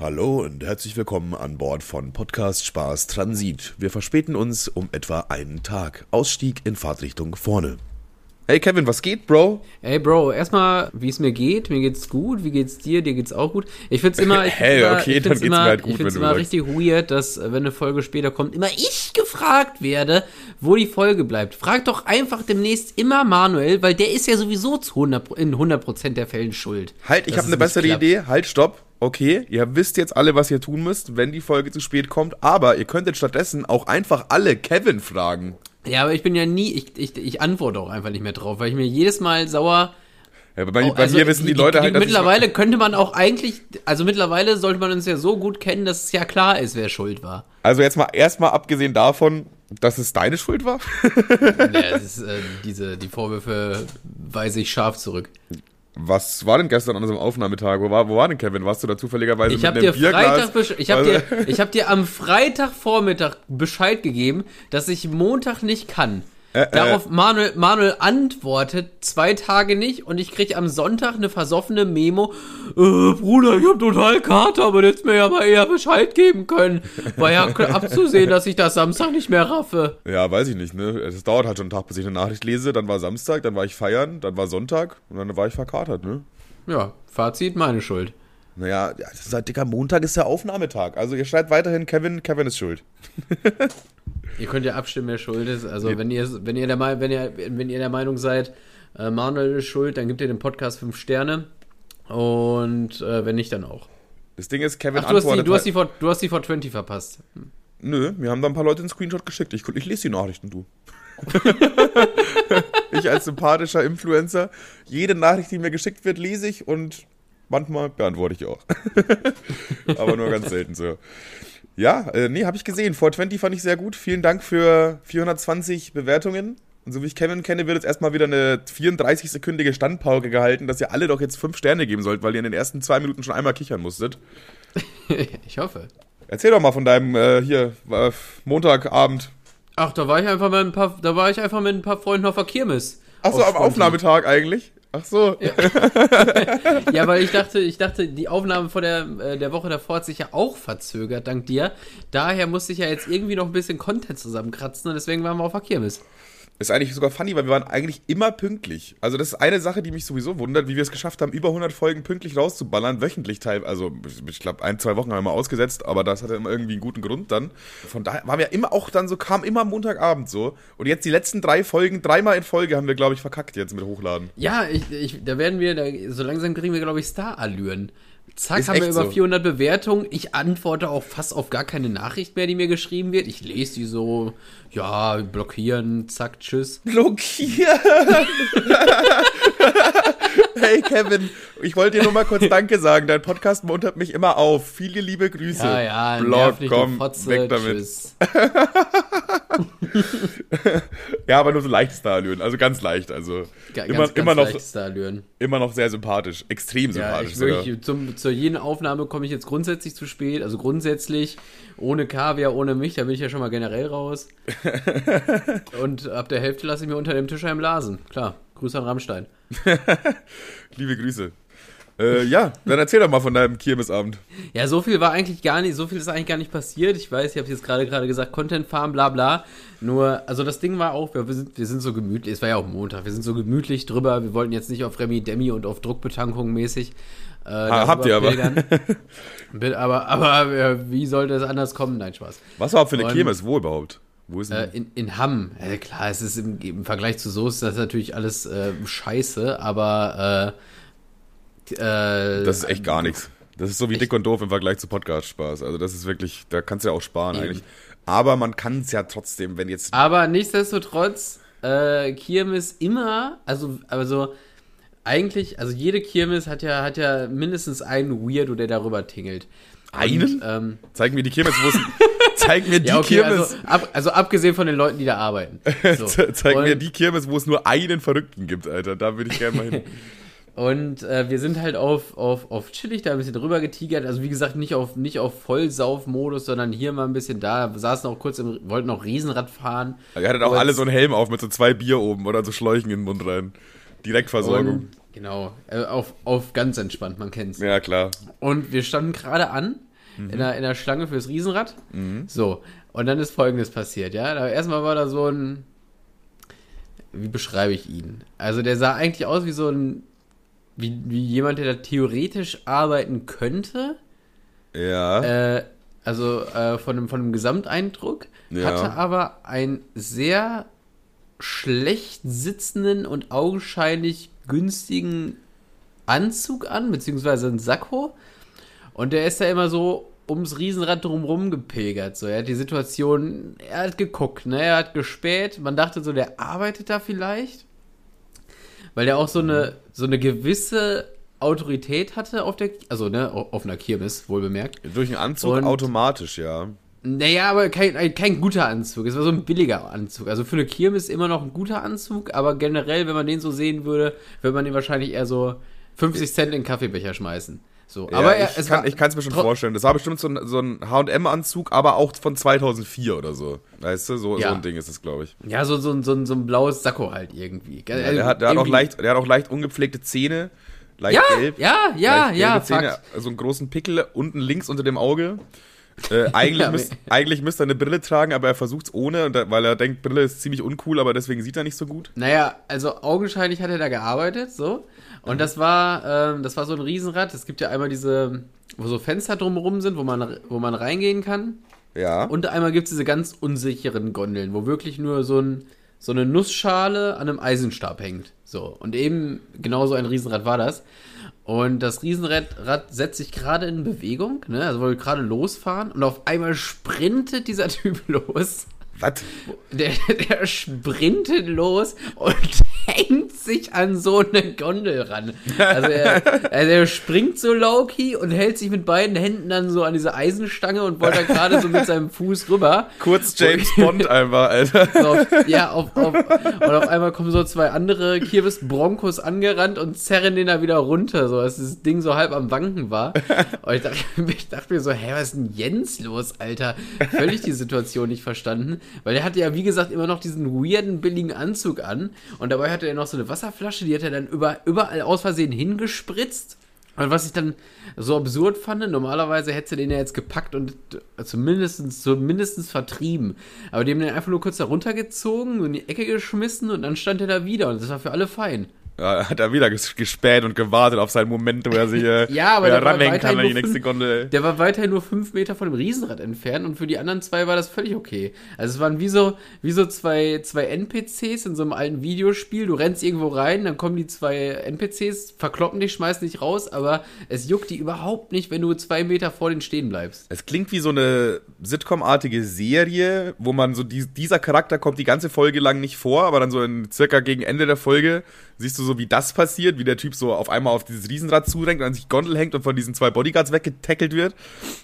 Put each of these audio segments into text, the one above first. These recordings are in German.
Hallo und herzlich willkommen an Bord von Podcast Spaß Transit. Wir verspäten uns um etwa einen Tag. Ausstieg in Fahrtrichtung vorne. Hey Kevin, was geht, Bro? Hey Bro, erstmal, wie es mir geht. Mir geht's gut. Wie geht's dir? Dir geht's auch gut. Ich find's immer, ich Hey, immer, okay, ich dann find's geht's immer, mir halt gut, ich find's wenn immer richtig weird, dass wenn eine Folge später kommt, immer ich gefragt werde, wo die Folge bleibt. Frag doch einfach demnächst immer Manuel, weil der ist ja sowieso zu 100, in 100% der Fällen schuld. Halt, ich habe eine bessere klappt. Idee. Halt, stopp. Okay, ihr wisst jetzt alle, was ihr tun müsst, wenn die Folge zu spät kommt, aber ihr könntet stattdessen auch einfach alle Kevin fragen. Ja, aber ich bin ja nie, ich, ich, ich antworte auch einfach nicht mehr drauf, weil ich mir jedes Mal sauer Ja, bei, Oh, bei also mir wissen die, Leute halt, dass ich- mittlerweile könnte man auch eigentlich, also mittlerweile sollte man uns ja so gut kennen, dass es ja klar ist, wer schuld war. Also jetzt mal erstmal abgesehen davon, dass es deine Schuld war. ja, ist, äh, diese, die Vorwürfe weise ich scharf zurück. Was war denn gestern an unserem Aufnahmetag? Wo war, wo war denn Kevin? Warst du da zufälligerweise Ich mit einem dir Bierglas? Freitag, ich habe Also- dir, ich habe dir am Freitagvormittag Bescheid gegeben, dass ich Montag nicht kann. Äh, Darauf Manuel, Manuel antwortet zwei Tage nicht und ich krieg am Sonntag eine versoffene Memo. Äh, Bruder, ich hab total Kater, aber jetzt mir ja mal eher Bescheid geben können. War ja abzusehen, dass ich das Samstag nicht mehr raffe. Ja, weiß ich nicht, ne? Es dauert halt schon einen Tag, bis ich eine Nachricht lese. Dann war Samstag, dann war ich feiern, dann war Sonntag und dann war ich verkatert, ne? Ja, Fazit, meine Schuld. Naja, ja, das ist halt, Dicker, Montag ist der Aufnahmetag. Also ihr schreibt weiterhin Kevin, Kevin ist schuld. Ihr könnt ja abstimmen, wer schuld ist. Also wenn ihr, wenn ihr der, wenn ihr, wenn ihr der Meinung seid, äh, Manuel ist schuld, dann gebt ihr dem Podcast fünf Sterne. Und äh, wenn nicht, dann auch. Das Ding ist, Kevin Ach, du hast, die, antwortet du, hast die halt, vor, du hast die vor 20 verpasst. Nö, mir haben da ein paar Leute einen Screenshot geschickt. Ich, ich lese die Nachrichten, du. ich als sympathischer Influencer, jede Nachricht, die mir geschickt wird, lese ich und manchmal beantworte ich auch. Aber nur ganz selten so. Ja, äh, nee, habe ich gesehen. 420 fand ich sehr gut. Vielen Dank für 420 Bewertungen. Und so wie ich Kevin kenne, wird jetzt erstmal wieder eine 34-sekündige Standpauke gehalten, dass ihr alle doch jetzt fünf Sterne geben sollt, weil ihr in den ersten zwei Minuten schon einmal kichern musstet. ich hoffe. Erzähl doch mal von deinem äh, hier äh, Montagabend. Ach, da war ich einfach mit ein paar, da war ich einfach mit ein paar Freunden auf der Kirmes. Achso, Auf am. Aufnahmetag eigentlich. Ach so. Ja, weil ich dachte, ich dachte, die Aufnahme vor der, äh, der Woche davor hat sich ja auch verzögert, dank dir. Daher musste ich ja jetzt irgendwie noch ein bisschen Content zusammenkratzen und deswegen waren wir auf der Kirmes. Ist eigentlich sogar funny, weil wir waren eigentlich immer pünktlich. Also das ist eine Sache, die mich sowieso wundert, wie wir es geschafft haben, über 100 Folgen pünktlich rauszuballern, wöchentlich teil. Also ich glaube, ein, zwei Wochen haben wir mal ausgesetzt, aber das hatte immer irgendwie einen guten Grund dann. Von daher waren wir immer auch dann so, kam immer Montagabend so. Und jetzt die letzten drei Folgen, dreimal in Folge haben wir, glaube ich, verkackt jetzt mit Hochladen. Ja, ich, ich, da werden wir, da, so langsam kriegen wir, glaube ich, Star-Allüren. Zack, haben wir über so. 400 Bewertungen. Ich antworte auch fast auf gar keine Nachricht mehr, die mir geschrieben wird. Ich lese die so, ja, blockieren, zack, tschüss. Blockieren! hey Kevin, ich wollte dir nur mal kurz Danke sagen. Dein Podcast muntert mich immer auf. Viele liebe Grüße. Ja, ja, Blog, komm, Fotze, weg damit. tschüss. Ja, aber nur so leicht Starlöhn, also ganz leicht. Also Ga- immer, ganz, ganz immer, noch, leichte Star-Allüren. immer noch sehr sympathisch. Extrem Ja, sympathisch ich sogar. wirklich, zum, zu jeden Aufnahme komme ich jetzt grundsätzlich zu spät. Also grundsätzlich ohne Kaviar, ohne mich, da bin ich ja schon mal generell raus. Und ab der Hälfte lasse ich mir unter dem Tisch einen blasen. Klar, Grüße an Rammstein. Liebe Grüße. Äh, ja, dann erzähl doch mal von deinem Kirmesabend. Ja, so viel war eigentlich gar nicht, so viel ist eigentlich gar nicht passiert. Ich weiß, ich habe jetzt gerade gerade gesagt, Content Farm, bla bla. Nur, also das Ding war auch, wir sind, wir sind so gemütlich, es war ja auch Montag, wir sind so gemütlich drüber, wir wollten jetzt nicht auf Remi Demi und auf Druckbetankung mäßig. Äh, Ah, habt ihr aber. Bin- aber, aber äh, wie sollte es anders kommen? Nein, Spaß. Was war für eine Und- Kirmes? Wo überhaupt? Wo ist Äh, in, in Hamm, ja, klar, es ist im, im Vergleich zu so ist das natürlich alles äh, scheiße, aber äh, äh, das ist echt gar nichts. Das ist so wie dick und doof im Vergleich zu Podcast-Spaß. Also das ist wirklich, da kannst du ja auch sparen Eben. eigentlich. Aber man kann es ja trotzdem, wenn jetzt. Aber nichtsdestotrotz, äh, Kirmes immer, also, also eigentlich, also jede Kirmes hat ja, hat ja mindestens einen Weirdo, der darüber tingelt. Einen? Und, ähm, Zeig mir die Kirmes, wo es. zeig mir die ja, okay, Kirmes. also, ab, also abgesehen von den Leuten, die da arbeiten. So. Ze- Zeig und, mir die Kirmes, wo es nur einen Verrückten gibt, Alter. Da würde ich gerne mal hin. Und äh, wir sind halt auf, auf, auf chillig da ein bisschen drüber getigert. Also wie gesagt, nicht auf, nicht auf Vollsaufmodus, sondern hier mal ein bisschen da. Saßen auch kurz im, wollten auch Riesenrad fahren. Ihr hattet auch alle so einen Helm auf mit so zwei Bier oben oder so Schläuchen in den Mund rein. Direktversorgung. Und, genau, äh, auf, auf ganz entspannt, man kennt's. ja, klar. Und wir standen gerade an in, der, in der Schlange fürs Riesenrad. So, und dann ist folgendes passiert, ja. Da, erstmal war da so ein. Wie beschreibe ich ihn? Also, der sah eigentlich aus wie so ein. Wie, wie jemand, der da theoretisch arbeiten könnte. Ja. Äh, also äh, von, dem, von dem Gesamteindruck. Ja. Hatte aber einen sehr schlecht sitzenden und augenscheinlich günstigen Anzug an, beziehungsweise ein Sakko. Und der ist da immer so ums Riesenrad drumrum gepilgert. So, er hat die Situation, er hat geguckt, ne, er hat gespäht. Man dachte so, der arbeitet da vielleicht. Weil der auch so eine, so eine gewisse Autorität hatte auf der, also ne, auf einer Kirmes, wohl bemerkt. Durch einen Anzug und- automatisch, ja. Naja, aber kein, kein guter Anzug. Es war so ein billiger Anzug. Also für eine Kirmes immer noch ein guter Anzug, aber generell, wenn man den so sehen würde, würde man den wahrscheinlich eher so 50 Cent in den Kaffeebecher schmeißen. So, ja aber er, ich kann es mir schon vorstellen. Das war bestimmt so ein, so ein H&M-Anzug, aber auch von 2004 oder so. Weißt du, so, Ja. so ein Ding ist es, glaube ich. Ja, so, so, ein- so, ein- so ein blaues Sakko halt irgendwie. Ja, der, hat, der, hat auch Irgendwie- leicht, der hat auch leicht ungepflegte Zähne, leicht Ja, gelb. ja, ja, leicht ja, Zähne, so einen großen Pickel unten links unter dem Auge. Äh, eigentlich, Ja, müsst, eigentlich müsste er eine Brille tragen, aber er versucht es ohne, weil er denkt, Brille ist ziemlich uncool, aber deswegen sieht er nicht so gut. Naja, also augenscheinlich hat er da gearbeitet, so. Und das war, ähm, das war so ein Riesenrad. Es gibt ja einmal diese, wo so Fenster drumherum sind, wo man, wo man reingehen kann. Ja. Und einmal gibt es diese ganz unsicheren Gondeln, wo wirklich nur so, ein, so eine Nussschale an einem Eisenstab hängt. So. Und eben genau so ein Riesenrad war das. Und das Riesenrad Rad setzt sich gerade in Bewegung, ne? Also wollte gerade losfahren und auf einmal sprintet dieser Typ los. Was? Der, der sprintet los und hängt sich an so eine Gondel ran. Also er, also er springt so low-key und hält sich mit beiden Händen dann so an diese Eisenstange und wollte da gerade so mit seinem Fuß rüber. Kurz James Bond einfach, Alter. So auf, ja, auf, auf, und auf einmal kommen so zwei andere Kirmes Broncos angerannt und zerren den da wieder runter, so dass das Ding so halb am Wanken war. Und ich dachte, ich dachte mir so, hä, was ist denn Jens los, Alter? Völlig die Situation nicht verstanden, weil er hatte ja, wie gesagt, immer noch diesen weirden, billigen Anzug an und dabei hatte er noch so eine Wasserflasche, die hat er dann über, überall aus Versehen hingespritzt. Und was ich dann so absurd fand, normalerweise hätte den ja jetzt gepackt und zumindest, zumindest vertrieben. Aber die haben den einfach nur kurz da runtergezogen, so in die Ecke geschmissen und dann stand er da wieder und das war für alle fein. Ja, hat er wieder ges- gespäht und gewartet auf seinen Moment, wo er sich äh, Ja, aber er der ranhängen kann an die nächste Gondel. Der war weiterhin nur fünf Meter von dem Riesenrad entfernt und für die anderen zwei war das völlig okay. Also es waren wie so, wie so zwei, zwei NPCs in so einem alten Videospiel. Du rennst irgendwo rein, dann kommen die zwei NPCs, verkloppen dich, schmeißen dich raus, aber es juckt die überhaupt nicht, wenn du zwei Meter vor denen stehen bleibst. Es klingt wie so eine Sitcom-artige Serie, wo man so, die, dieser Charakter kommt die ganze Folge lang nicht vor, aber dann so in circa gegen Ende der Folge siehst du so, wie das passiert, wie der Typ so auf einmal auf dieses Riesenrad zurenkt und an sich Gondel hängt und von diesen zwei Bodyguards weggetackelt wird.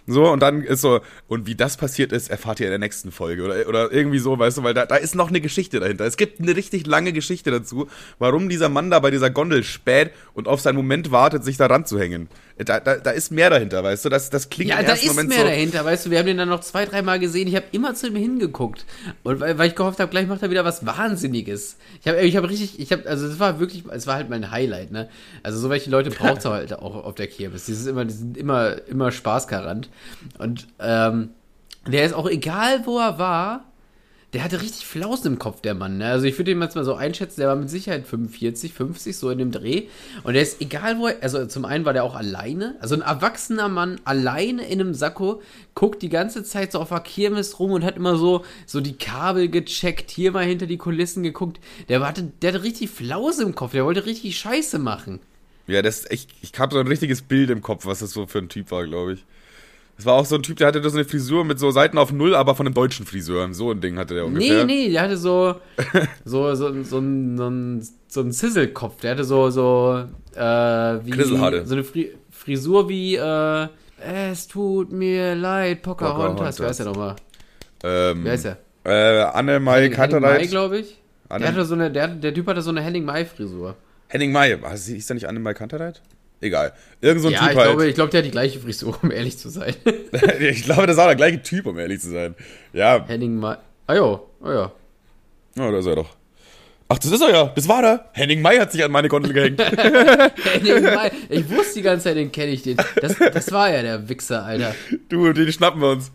So, und dann ist so, und wie das passiert ist, erfahrt ihr in der nächsten Folge oder, oder irgendwie so, weißt du, weil da, da ist noch eine Geschichte dahinter. Es gibt eine richtig lange Geschichte dazu, warum dieser Mann da bei dieser Gondel späht und auf seinen Moment wartet, sich da ranzuhängen. Da, da, da ist mehr dahinter, weißt du, das, das klingt Ja, im da ist Moment mehr so. dahinter, weißt du, wir haben den dann noch zwei, dreimal gesehen, ich habe immer zu ihm hingeguckt. Und weil, weil ich gehofft habe, gleich macht er wieder was Wahnsinniges. Ich habe ich hab richtig, ich habe, also es war wirklich, es war halt mein Highlight, ne? Also so welche Leute braucht es halt auch auf der Kirmes. Die sind immer, die sind immer, immer spaßgarant. Und ähm, der ist auch egal, wo er war, der hatte richtig Flausen im Kopf, der Mann. Ne? Also ich würde ihn jetzt mal so einschätzen, der war mit Sicherheit 45, 50, so in dem Dreh. Und der ist egal, wo er, also zum einen war der auch alleine, also ein erwachsener Mann alleine in einem Sakko, guckt die ganze Zeit so auf der Kirmes rum und hat immer so, so die Kabel gecheckt, hier mal hinter die Kulissen geguckt. Der, war, der hatte richtig Flause im Kopf, der wollte richtig Scheiße machen. Ja, das, ich, ich habe so ein richtiges Bild im Kopf, was das so für ein Typ war, glaube ich. Das war auch so ein Typ, der hatte so eine Frisur mit so Seiten auf Null, aber von einem deutschen Friseur. So ein Ding hatte der ungefähr. Nee, nee, der hatte so, so, so, so, so so ein Sizzle-Kopf. Der hatte so, so, äh, wie, Grisselhaare. so eine Fri Frisur wie, äh, es tut mir leid, Pocahontas. Pocahontas. Wer ist der nochmal? Ähm, Wer ist der? Äh, Anne-Mai Henning Mai, Katterleit. glaube ich. Anne- Der, hatte so eine, der, der Typ hatte so eine Henning-Mai-Frisur. Henning Mai. Was, hieß der nicht Anne-Mai Katterleit? Egal. Irgend so ein ja, Typ ich halt. glaube, ich glaube, der hat die gleiche Frisur, um ehrlich zu sein. ich glaube, das war der gleiche Typ, um ehrlich zu sein. Ja, Henning Mai. Ah jo, oh ja. ja da ist er doch. Ach, das ist er ja. Das war er. Henning May hat sich an meine Gondel gehängt. Henning May. Ich wusste die ganze Zeit, den kenne ich den. Das, das war ja der Wichser, Alter. du, den schnappen wir uns.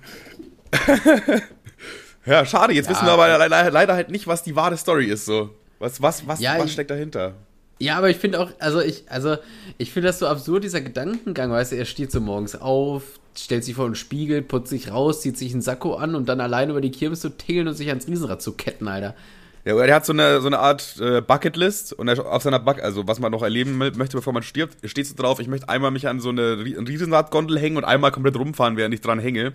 ja, schade. Jetzt Ja. wissen wir aber leider, leider halt nicht, was die wahre Story ist. So. Was, was, was, Ja, was steckt dahinter? Ja, aber ich finde auch, also ich, also ich finde das so absurd, dieser Gedankengang, weißt du, er steht so morgens auf, stellt sich vor den Spiegel, putzt sich raus, zieht sich einen Sakko an, um dann alleine über die Kirmes zu tingeln und sich ans Riesenrad zu ketten, Alter. Ja, er hat so eine, so eine Art äh, Bucketlist und er, auf seiner Buck, also was man noch erleben mö- möchte, bevor man stirbt, steht so drauf, ich möchte einmal mich an so eine Rie- ein Riesenradgondel hängen und einmal komplett rumfahren, während ich dran hänge.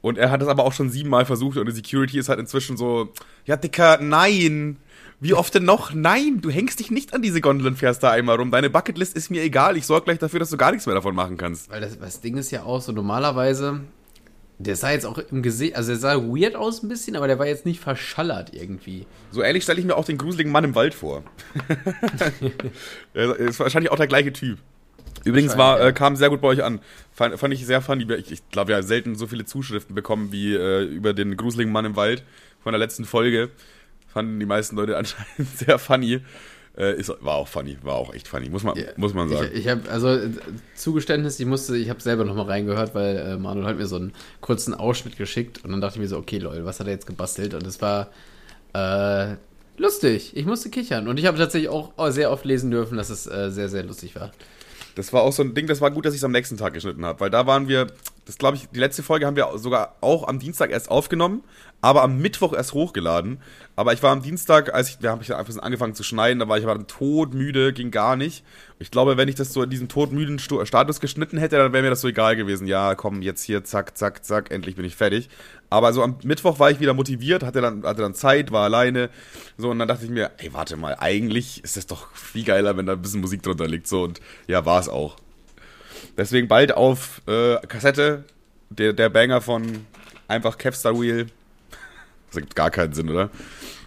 Und er hat das aber auch schon siebenmal versucht und die Security ist halt inzwischen so, ja Dicker, nein. Wie oft denn noch? Nein, du hängst dich nicht an diese Gondel und fährst da einmal rum. Deine Bucketlist ist mir egal. Ich sorge gleich dafür, dass du gar nichts mehr davon machen kannst. Weil das, das Ding ist ja auch so, normalerweise, der sah jetzt auch im Gesicht, also er sah weird aus ein bisschen, aber der war jetzt nicht verschallert irgendwie. So ehrlich stelle ich mir auch den gruseligen Mann im Wald vor. er ist wahrscheinlich auch der gleiche Typ. Übrigens war, äh, kam sehr gut bei euch an. Fand, fand ich sehr funny. Ich, ich glaube, wir haben selten so viele Zuschriften bekommen wie äh, über den gruseligen Mann im Wald von der letzten Folge. Fanden die meisten Leute anscheinend sehr funny. Äh, ist, war auch funny, war auch echt funny, muss man, Ja, muss man sagen. Ich, ich habe also äh, Zugeständnis, ich musste, ich habe selber noch mal reingehört, weil äh, Manuel hat mir so einen kurzen Ausschnitt geschickt und dann dachte ich mir so, okay, Leute, was hat er jetzt gebastelt? Und es war äh, lustig. Ich musste kichern und ich habe tatsächlich auch oh, sehr oft lesen dürfen, dass es äh, sehr, sehr lustig war. Das war auch so ein Ding, das war gut, dass ich es am nächsten Tag geschnitten habe, weil da waren wir, das glaube ich, die letzte Folge haben wir sogar auch am Dienstag erst aufgenommen, aber am Mittwoch erst hochgeladen. Aber ich war am Dienstag, als ich, wir haben einfach so angefangen zu schneiden, da war ich aber todmüde, ging gar nicht. Ich glaube, wenn ich das so in diesem todmüden Sto- Status geschnitten hätte, dann wäre mir das so egal gewesen. Ja, komm, jetzt hier, zack, zack, zack, endlich bin ich fertig. Aber so am Mittwoch war ich wieder motiviert, hatte dann, hatte dann Zeit, war alleine. So, und dann dachte ich mir, ey, warte mal, eigentlich ist das doch viel geiler, wenn da ein bisschen Musik drunter liegt. So, und ja, war es auch. Deswegen bald auf äh, Kassette der, der Banger von einfach Kevstar Wheel. Das ergibt gar keinen Sinn, oder?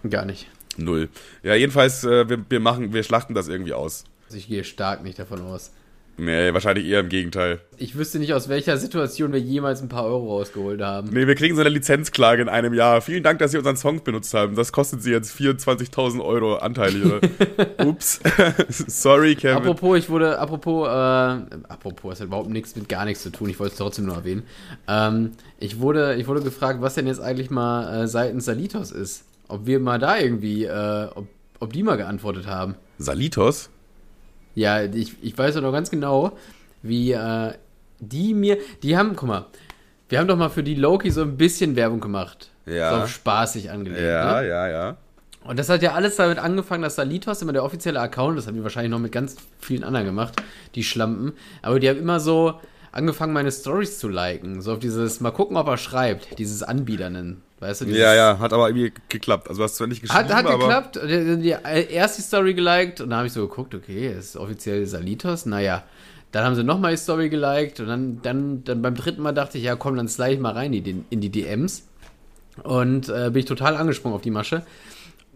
Gar nicht. Null. Ja, jedenfalls, äh, wir, wir machen, wir schlachten das irgendwie aus. Also ich gehe stark nicht davon aus. Nee, wahrscheinlich eher im Gegenteil. Ich wüsste nicht, aus welcher Situation wir jemals ein paar Euro rausgeholt haben. Nee, wir kriegen so eine Lizenzklage in einem Jahr. Vielen Dank, dass Sie unseren Song benutzt haben. Das kostet Sie jetzt 24.000 Euro anteilig, oder? Ups. Sorry, Kevin. Apropos, ich wurde, apropos, äh, apropos, das hat überhaupt nichts mit gar nichts zu tun, ich wollte es trotzdem nur erwähnen. Ähm, ich wurde, ich wurde gefragt, was denn jetzt eigentlich mal äh, seitens Salitos ist. Ob wir mal da irgendwie, äh, ob, ob die mal geantwortet haben. Salitos? Ja, ich, ich weiß ja noch ganz genau, wie äh, die mir, die haben, guck mal, wir haben doch mal für die Loki so ein bisschen Werbung gemacht. Ja. So auf spaßig angelegt. Ja, ne? ja, ja. Und das hat ja alles damit angefangen, dass Salitos immer der offizielle Account, das haben die wahrscheinlich noch mit ganz vielen anderen gemacht, die Schlampen, aber die haben immer so angefangen, meine Stories zu liken. So auf dieses, mal gucken, ob er schreibt, dieses Anbiedernen. Weißt du, Ja, ja, hat aber irgendwie geklappt. Also, du hast zwar nicht geschrieben, Hat, hat aber. geklappt. Die, erst die Story geliked und dann habe ich so geguckt, okay, ist offiziell Salitos. Naja, dann haben sie nochmal die Story geliked und dann, dann, dann beim dritten Mal dachte ich, ja komm, dann slide ich mal rein in die, in die DMs. Und äh, bin ich total angesprungen auf die Masche.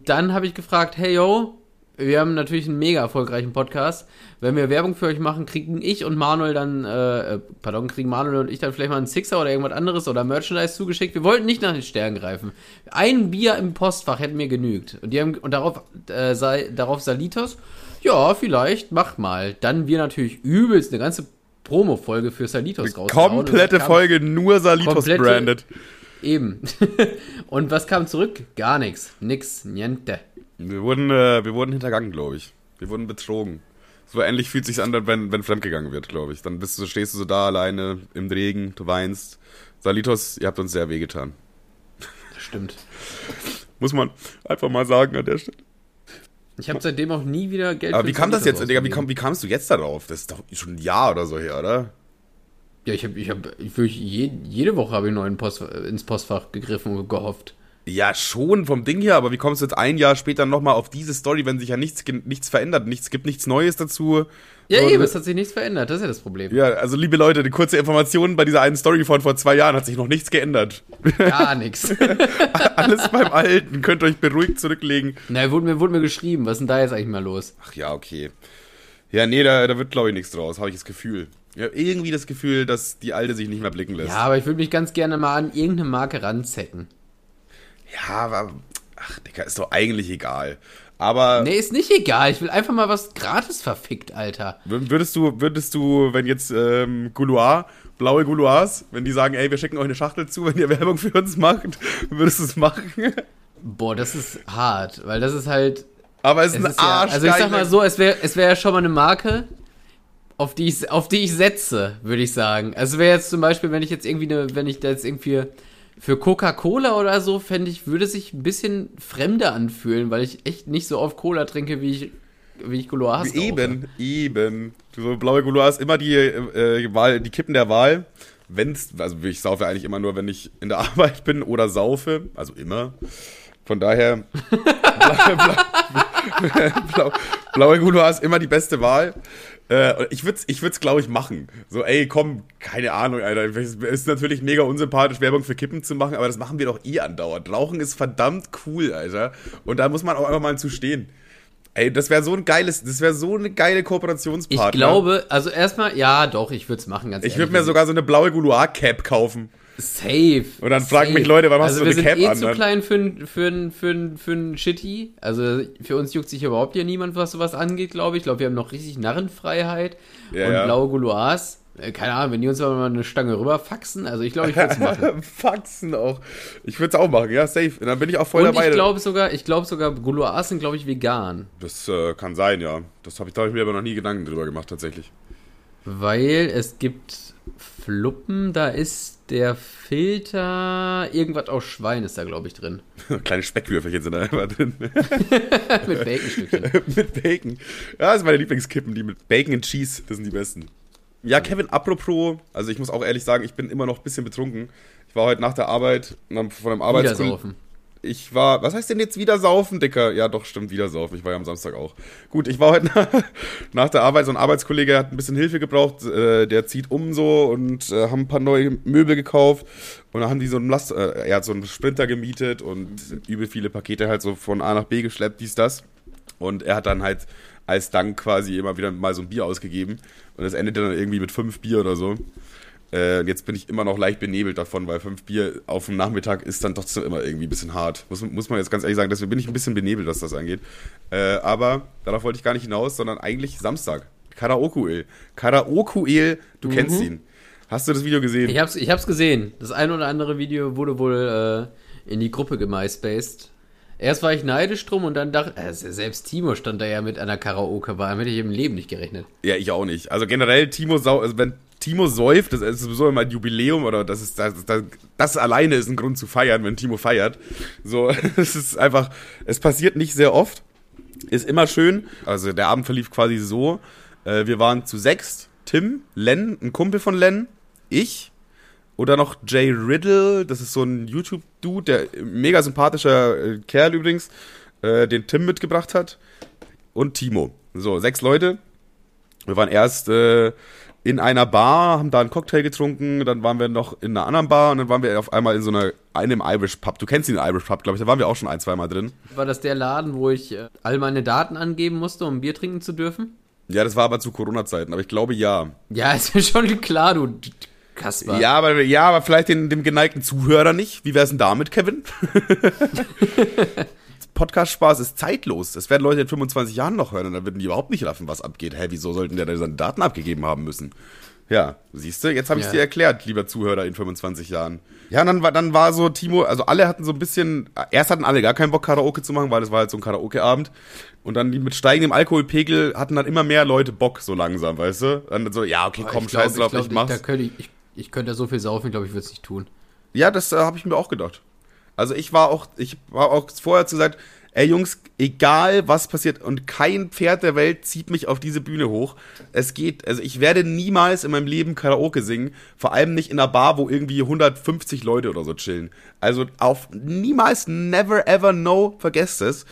Dann habe ich gefragt, hey yo, wir haben natürlich einen mega erfolgreichen Podcast. Wenn wir Werbung für euch machen, kriegen ich und Manuel dann, äh, äh, pardon, kriegen Manuel und ich dann vielleicht mal einen Sixer oder irgendwas anderes oder Merchandise zugeschickt. Wir wollten nicht nach den Sternen greifen. Ein Bier im Postfach hätte mir genügt. Und die haben, und darauf, äh, sei, darauf Salitos, ja, vielleicht, mach mal. Dann wir natürlich übelst eine ganze Promo-Folge für Salitos. Und Komplette Folge nur Salitos branded. Eben. und was kam zurück? Gar nichts. Nix. Niente. Wir wurden, äh, wir wurden hintergangen, glaube ich. Wir wurden betrogen. So ähnlich fühlt sich an, wenn, wenn fremdgegangen wird, glaube ich. Dann bist du, stehst du so da alleine im Regen, du weinst. Salitos, ihr habt uns sehr wehgetan. Das stimmt. Muss man einfach mal sagen an der Stelle. Ich habe seitdem auch nie wieder Geld Aber wie kam das jetzt, Digga? Wie, kam, wie kamst du jetzt darauf? Das ist doch schon ein Jahr oder so her, oder? Ja, ich habe, ich habe, ich jede Woche habe ich neuen Post, ins Postfach gegriffen und gehofft. Ja, schon vom Ding her, aber wie kommst du jetzt ein Jahr später nochmal auf diese Story, wenn sich ja nichts, nichts verändert, nichts gibt nichts Neues dazu? Ja, eben, es hat sich nichts verändert, das ist ja das Problem. Ja, also liebe Leute, die kurze Information bei dieser einen Story von vor zwei Jahren hat sich noch nichts geändert. Gar nichts. Alles beim Alten, könnt euch beruhigt zurücklegen. Na, wurde mir, wurde mir geschrieben, was ist denn da jetzt eigentlich mal los? Ach ja, okay. Ja, nee, da, da wird glaube ich nichts draus, habe ich das Gefühl. Ja, irgendwie das Gefühl, dass die Alte sich nicht mehr blicken lässt. Ja, aber ich würde mich ganz gerne mal an irgendeine Marke ranzecken. Ja, aber. Ach, Digga, ist doch eigentlich egal. Aber Nee, ist nicht egal. Ich will einfach mal was gratis verfickt, Alter. wür- würdest du, würdest du, wenn jetzt ähm, Gouloir, blaue Gouloirs, wenn die sagen, ey, wir schicken euch eine Schachtel zu, wenn ihr Werbung für uns macht, würdest du es machen? Boah, das ist hart, weil das ist halt. Aber es ist Es ein ist ja, Arsch. also ich sag mal so, es wäre es wär ja schon mal eine Marke, auf die ich, auf die ich setze, würde ich sagen. Also wäre jetzt zum Beispiel, wenn ich jetzt irgendwie eine, wenn ich da jetzt irgendwie für Coca-Cola oder so, fände ich, würde sich ein bisschen fremder anfühlen, weil ich echt nicht so oft Cola trinke, wie ich, wie ich Gouloirs. Eben, eben. So blaue Gouloirs, immer die, äh, Wahl, die Kippen der Wahl. Wenn's, also ich saufe eigentlich immer nur, wenn ich in der Arbeit bin oder saufe. Also immer. Von daher, blaue, blaue, blaue, blaue Gouloirs immer die beste Wahl. Äh, ich würde es, ich würd's, glaube ich, machen. So, ey, komm, keine Ahnung, Alter. Es ist natürlich mega unsympathisch, Werbung für Kippen zu machen, aber das machen wir doch eh andauernd. Rauchen ist verdammt cool, Alter. Und da muss man auch einfach mal zu stehen. Ey, das wäre so ein geiles, das wäre so eine geile Ich Kooperationspartner. glaube, also erstmal, ja, doch, ich würde es machen, ganz ich ehrlich. würde mir sogar so eine blaue Gouloir-Cap kaufen. Safe. Und dann fragen safe. mich Leute, warum hast also du so wir eine sind Cap eh an, zu dann? klein für ein, für für für ein Shitty. Also für uns juckt sich überhaupt hier niemand, was sowas angeht, glaube ich. Ich glaube, wir haben noch richtig Narrenfreiheit. Ja, und ja. blaue Gouloirs. Äh, Keine Ahnung, wenn die uns aber mal eine Stange rüberfaxen. Also ich glaube, ich würde es machen. Faxen auch. Ich würde es auch machen, ja, safe. Und dann bin ich auch voll und dabei. ich glaube sogar, ich glaube sogar, Gouloirs sind, glaube ich, vegan. das äh, kann sein, ja. Das habe ich, da hab ich mir aber noch nie Gedanken drüber gemacht, tatsächlich. Weil es gibt Fluppen, da ist der Filter, irgendwas aus Schwein ist da, glaube ich, drin. Kleine Speckwürfelchen sind da immer drin. Mit Baconstückchen. mit Bacon. Ja, das sind meine Lieblingskippen, die mit Bacon und Cheese. Das sind die besten. Ja, Kevin, apropos, also ich muss auch ehrlich sagen, ich bin immer noch ein bisschen betrunken. Ich war heute nach der Arbeit von einem Arbeitskollegen. Ich war, was heißt denn jetzt wieder saufen, Dicker? Ja, doch, stimmt, wieder saufen. Ich war ja am Samstag auch. Gut, ich war heute nach, nach der Arbeit, so ein Arbeitskollege hat ein bisschen Hilfe gebraucht, äh, der zieht um so und äh, haben ein paar neue Möbel gekauft und dann haben die so einen Last, äh, er hat so einen Sprinter gemietet und übel viele Pakete halt so von A nach B geschleppt, dies, das. Und er hat dann halt als Dank quasi immer wieder mal so ein Bier ausgegeben und das endete dann irgendwie mit fünf Bier oder so. Äh, jetzt bin ich immer noch leicht benebelt davon, weil fünf Bier auf dem Nachmittag ist dann trotzdem immer irgendwie ein bisschen hart. Muss, muss man jetzt ganz ehrlich sagen, deswegen bin ich ein bisschen benebelt, was das angeht. Äh, aber darauf wollte ich gar nicht hinaus, sondern eigentlich Samstag. Karaoke-El. Karaoke-El, du kennst ihn. Hast du das Video gesehen? Ich hab's, ich hab's gesehen. Das ein oder andere Video wurde wohl äh, in die Gruppe gemysspaced. Erst war ich neidisch drum und dann dachte äh, selbst Timo stand da ja mit einer Karaoke-Bar. Damit hätte ich im Leben nicht gerechnet. Ja, ich auch nicht. Also generell, Timo, sau also wenn Timo säuft, das ist sowieso immer ein Jubiläum oder das ist das, das, das alleine ist ein Grund zu feiern, wenn Timo feiert. So, es ist einfach, es passiert nicht sehr oft, ist immer schön. Also der Abend verlief quasi so: äh, Wir waren zu sechst, Tim, Len, ein Kumpel von Len, ich oder noch Jay Riddle, das ist so ein YouTube-Dude, der mega sympathischer äh, Kerl übrigens, äh, den Tim mitgebracht hat und Timo. So, sechs Leute. Wir waren erst äh, in einer Bar, haben da einen Cocktail getrunken, dann waren wir noch in einer anderen Bar und dann waren wir auf einmal in so einer, einem Irish Pub. Du kennst den Irish Pub, glaube ich, da waren wir auch schon ein, zweimal drin. War das der Laden, wo ich äh, all meine Daten angeben musste, um Bier trinken zu dürfen? Ja, das war aber zu Corona-Zeiten, aber ich glaube ja. Ja, ist mir schon klar, du Kasper. Ja, aber, ja, aber vielleicht den, dem geneigten Zuhörer nicht. Wie wär's denn damit, Kevin? Podcast-Spaß ist zeitlos. Das werden Leute in 25 Jahren noch hören und dann würden die überhaupt nicht raffen, was abgeht. Hä, wieso sollten der da seine Daten abgegeben haben müssen? Ja, siehst du, jetzt habe ich Ja. dir erklärt, lieber Zuhörer in 25 Jahren. Ja, und dann war, dann war so Timo, also alle hatten so ein bisschen, erst hatten alle gar keinen Bock, Karaoke zu machen, weil das war halt so ein Karaoke-Abend. Und dann mit steigendem Alkoholpegel hatten dann immer mehr Leute Bock, so langsam, weißt du? Dann so, ja, okay, komm, ich scheiß drauf, ich, ich, glaub, mach's. Da könnte ich, ich, ich könnte so viel saufen, ich glaube, ich würde es nicht tun. Ja, das äh, habe ich mir auch gedacht. Also ich war auch, ich war auch vorher zu gesagt, ey Jungs, egal was passiert und kein Pferd der Welt zieht mich auf diese Bühne hoch. Es geht, also ich werde niemals in meinem Leben Karaoke singen, vor allem nicht in einer Bar, wo irgendwie 150 Leute oder so chillen. Also auf niemals, never ever no, vergesst es.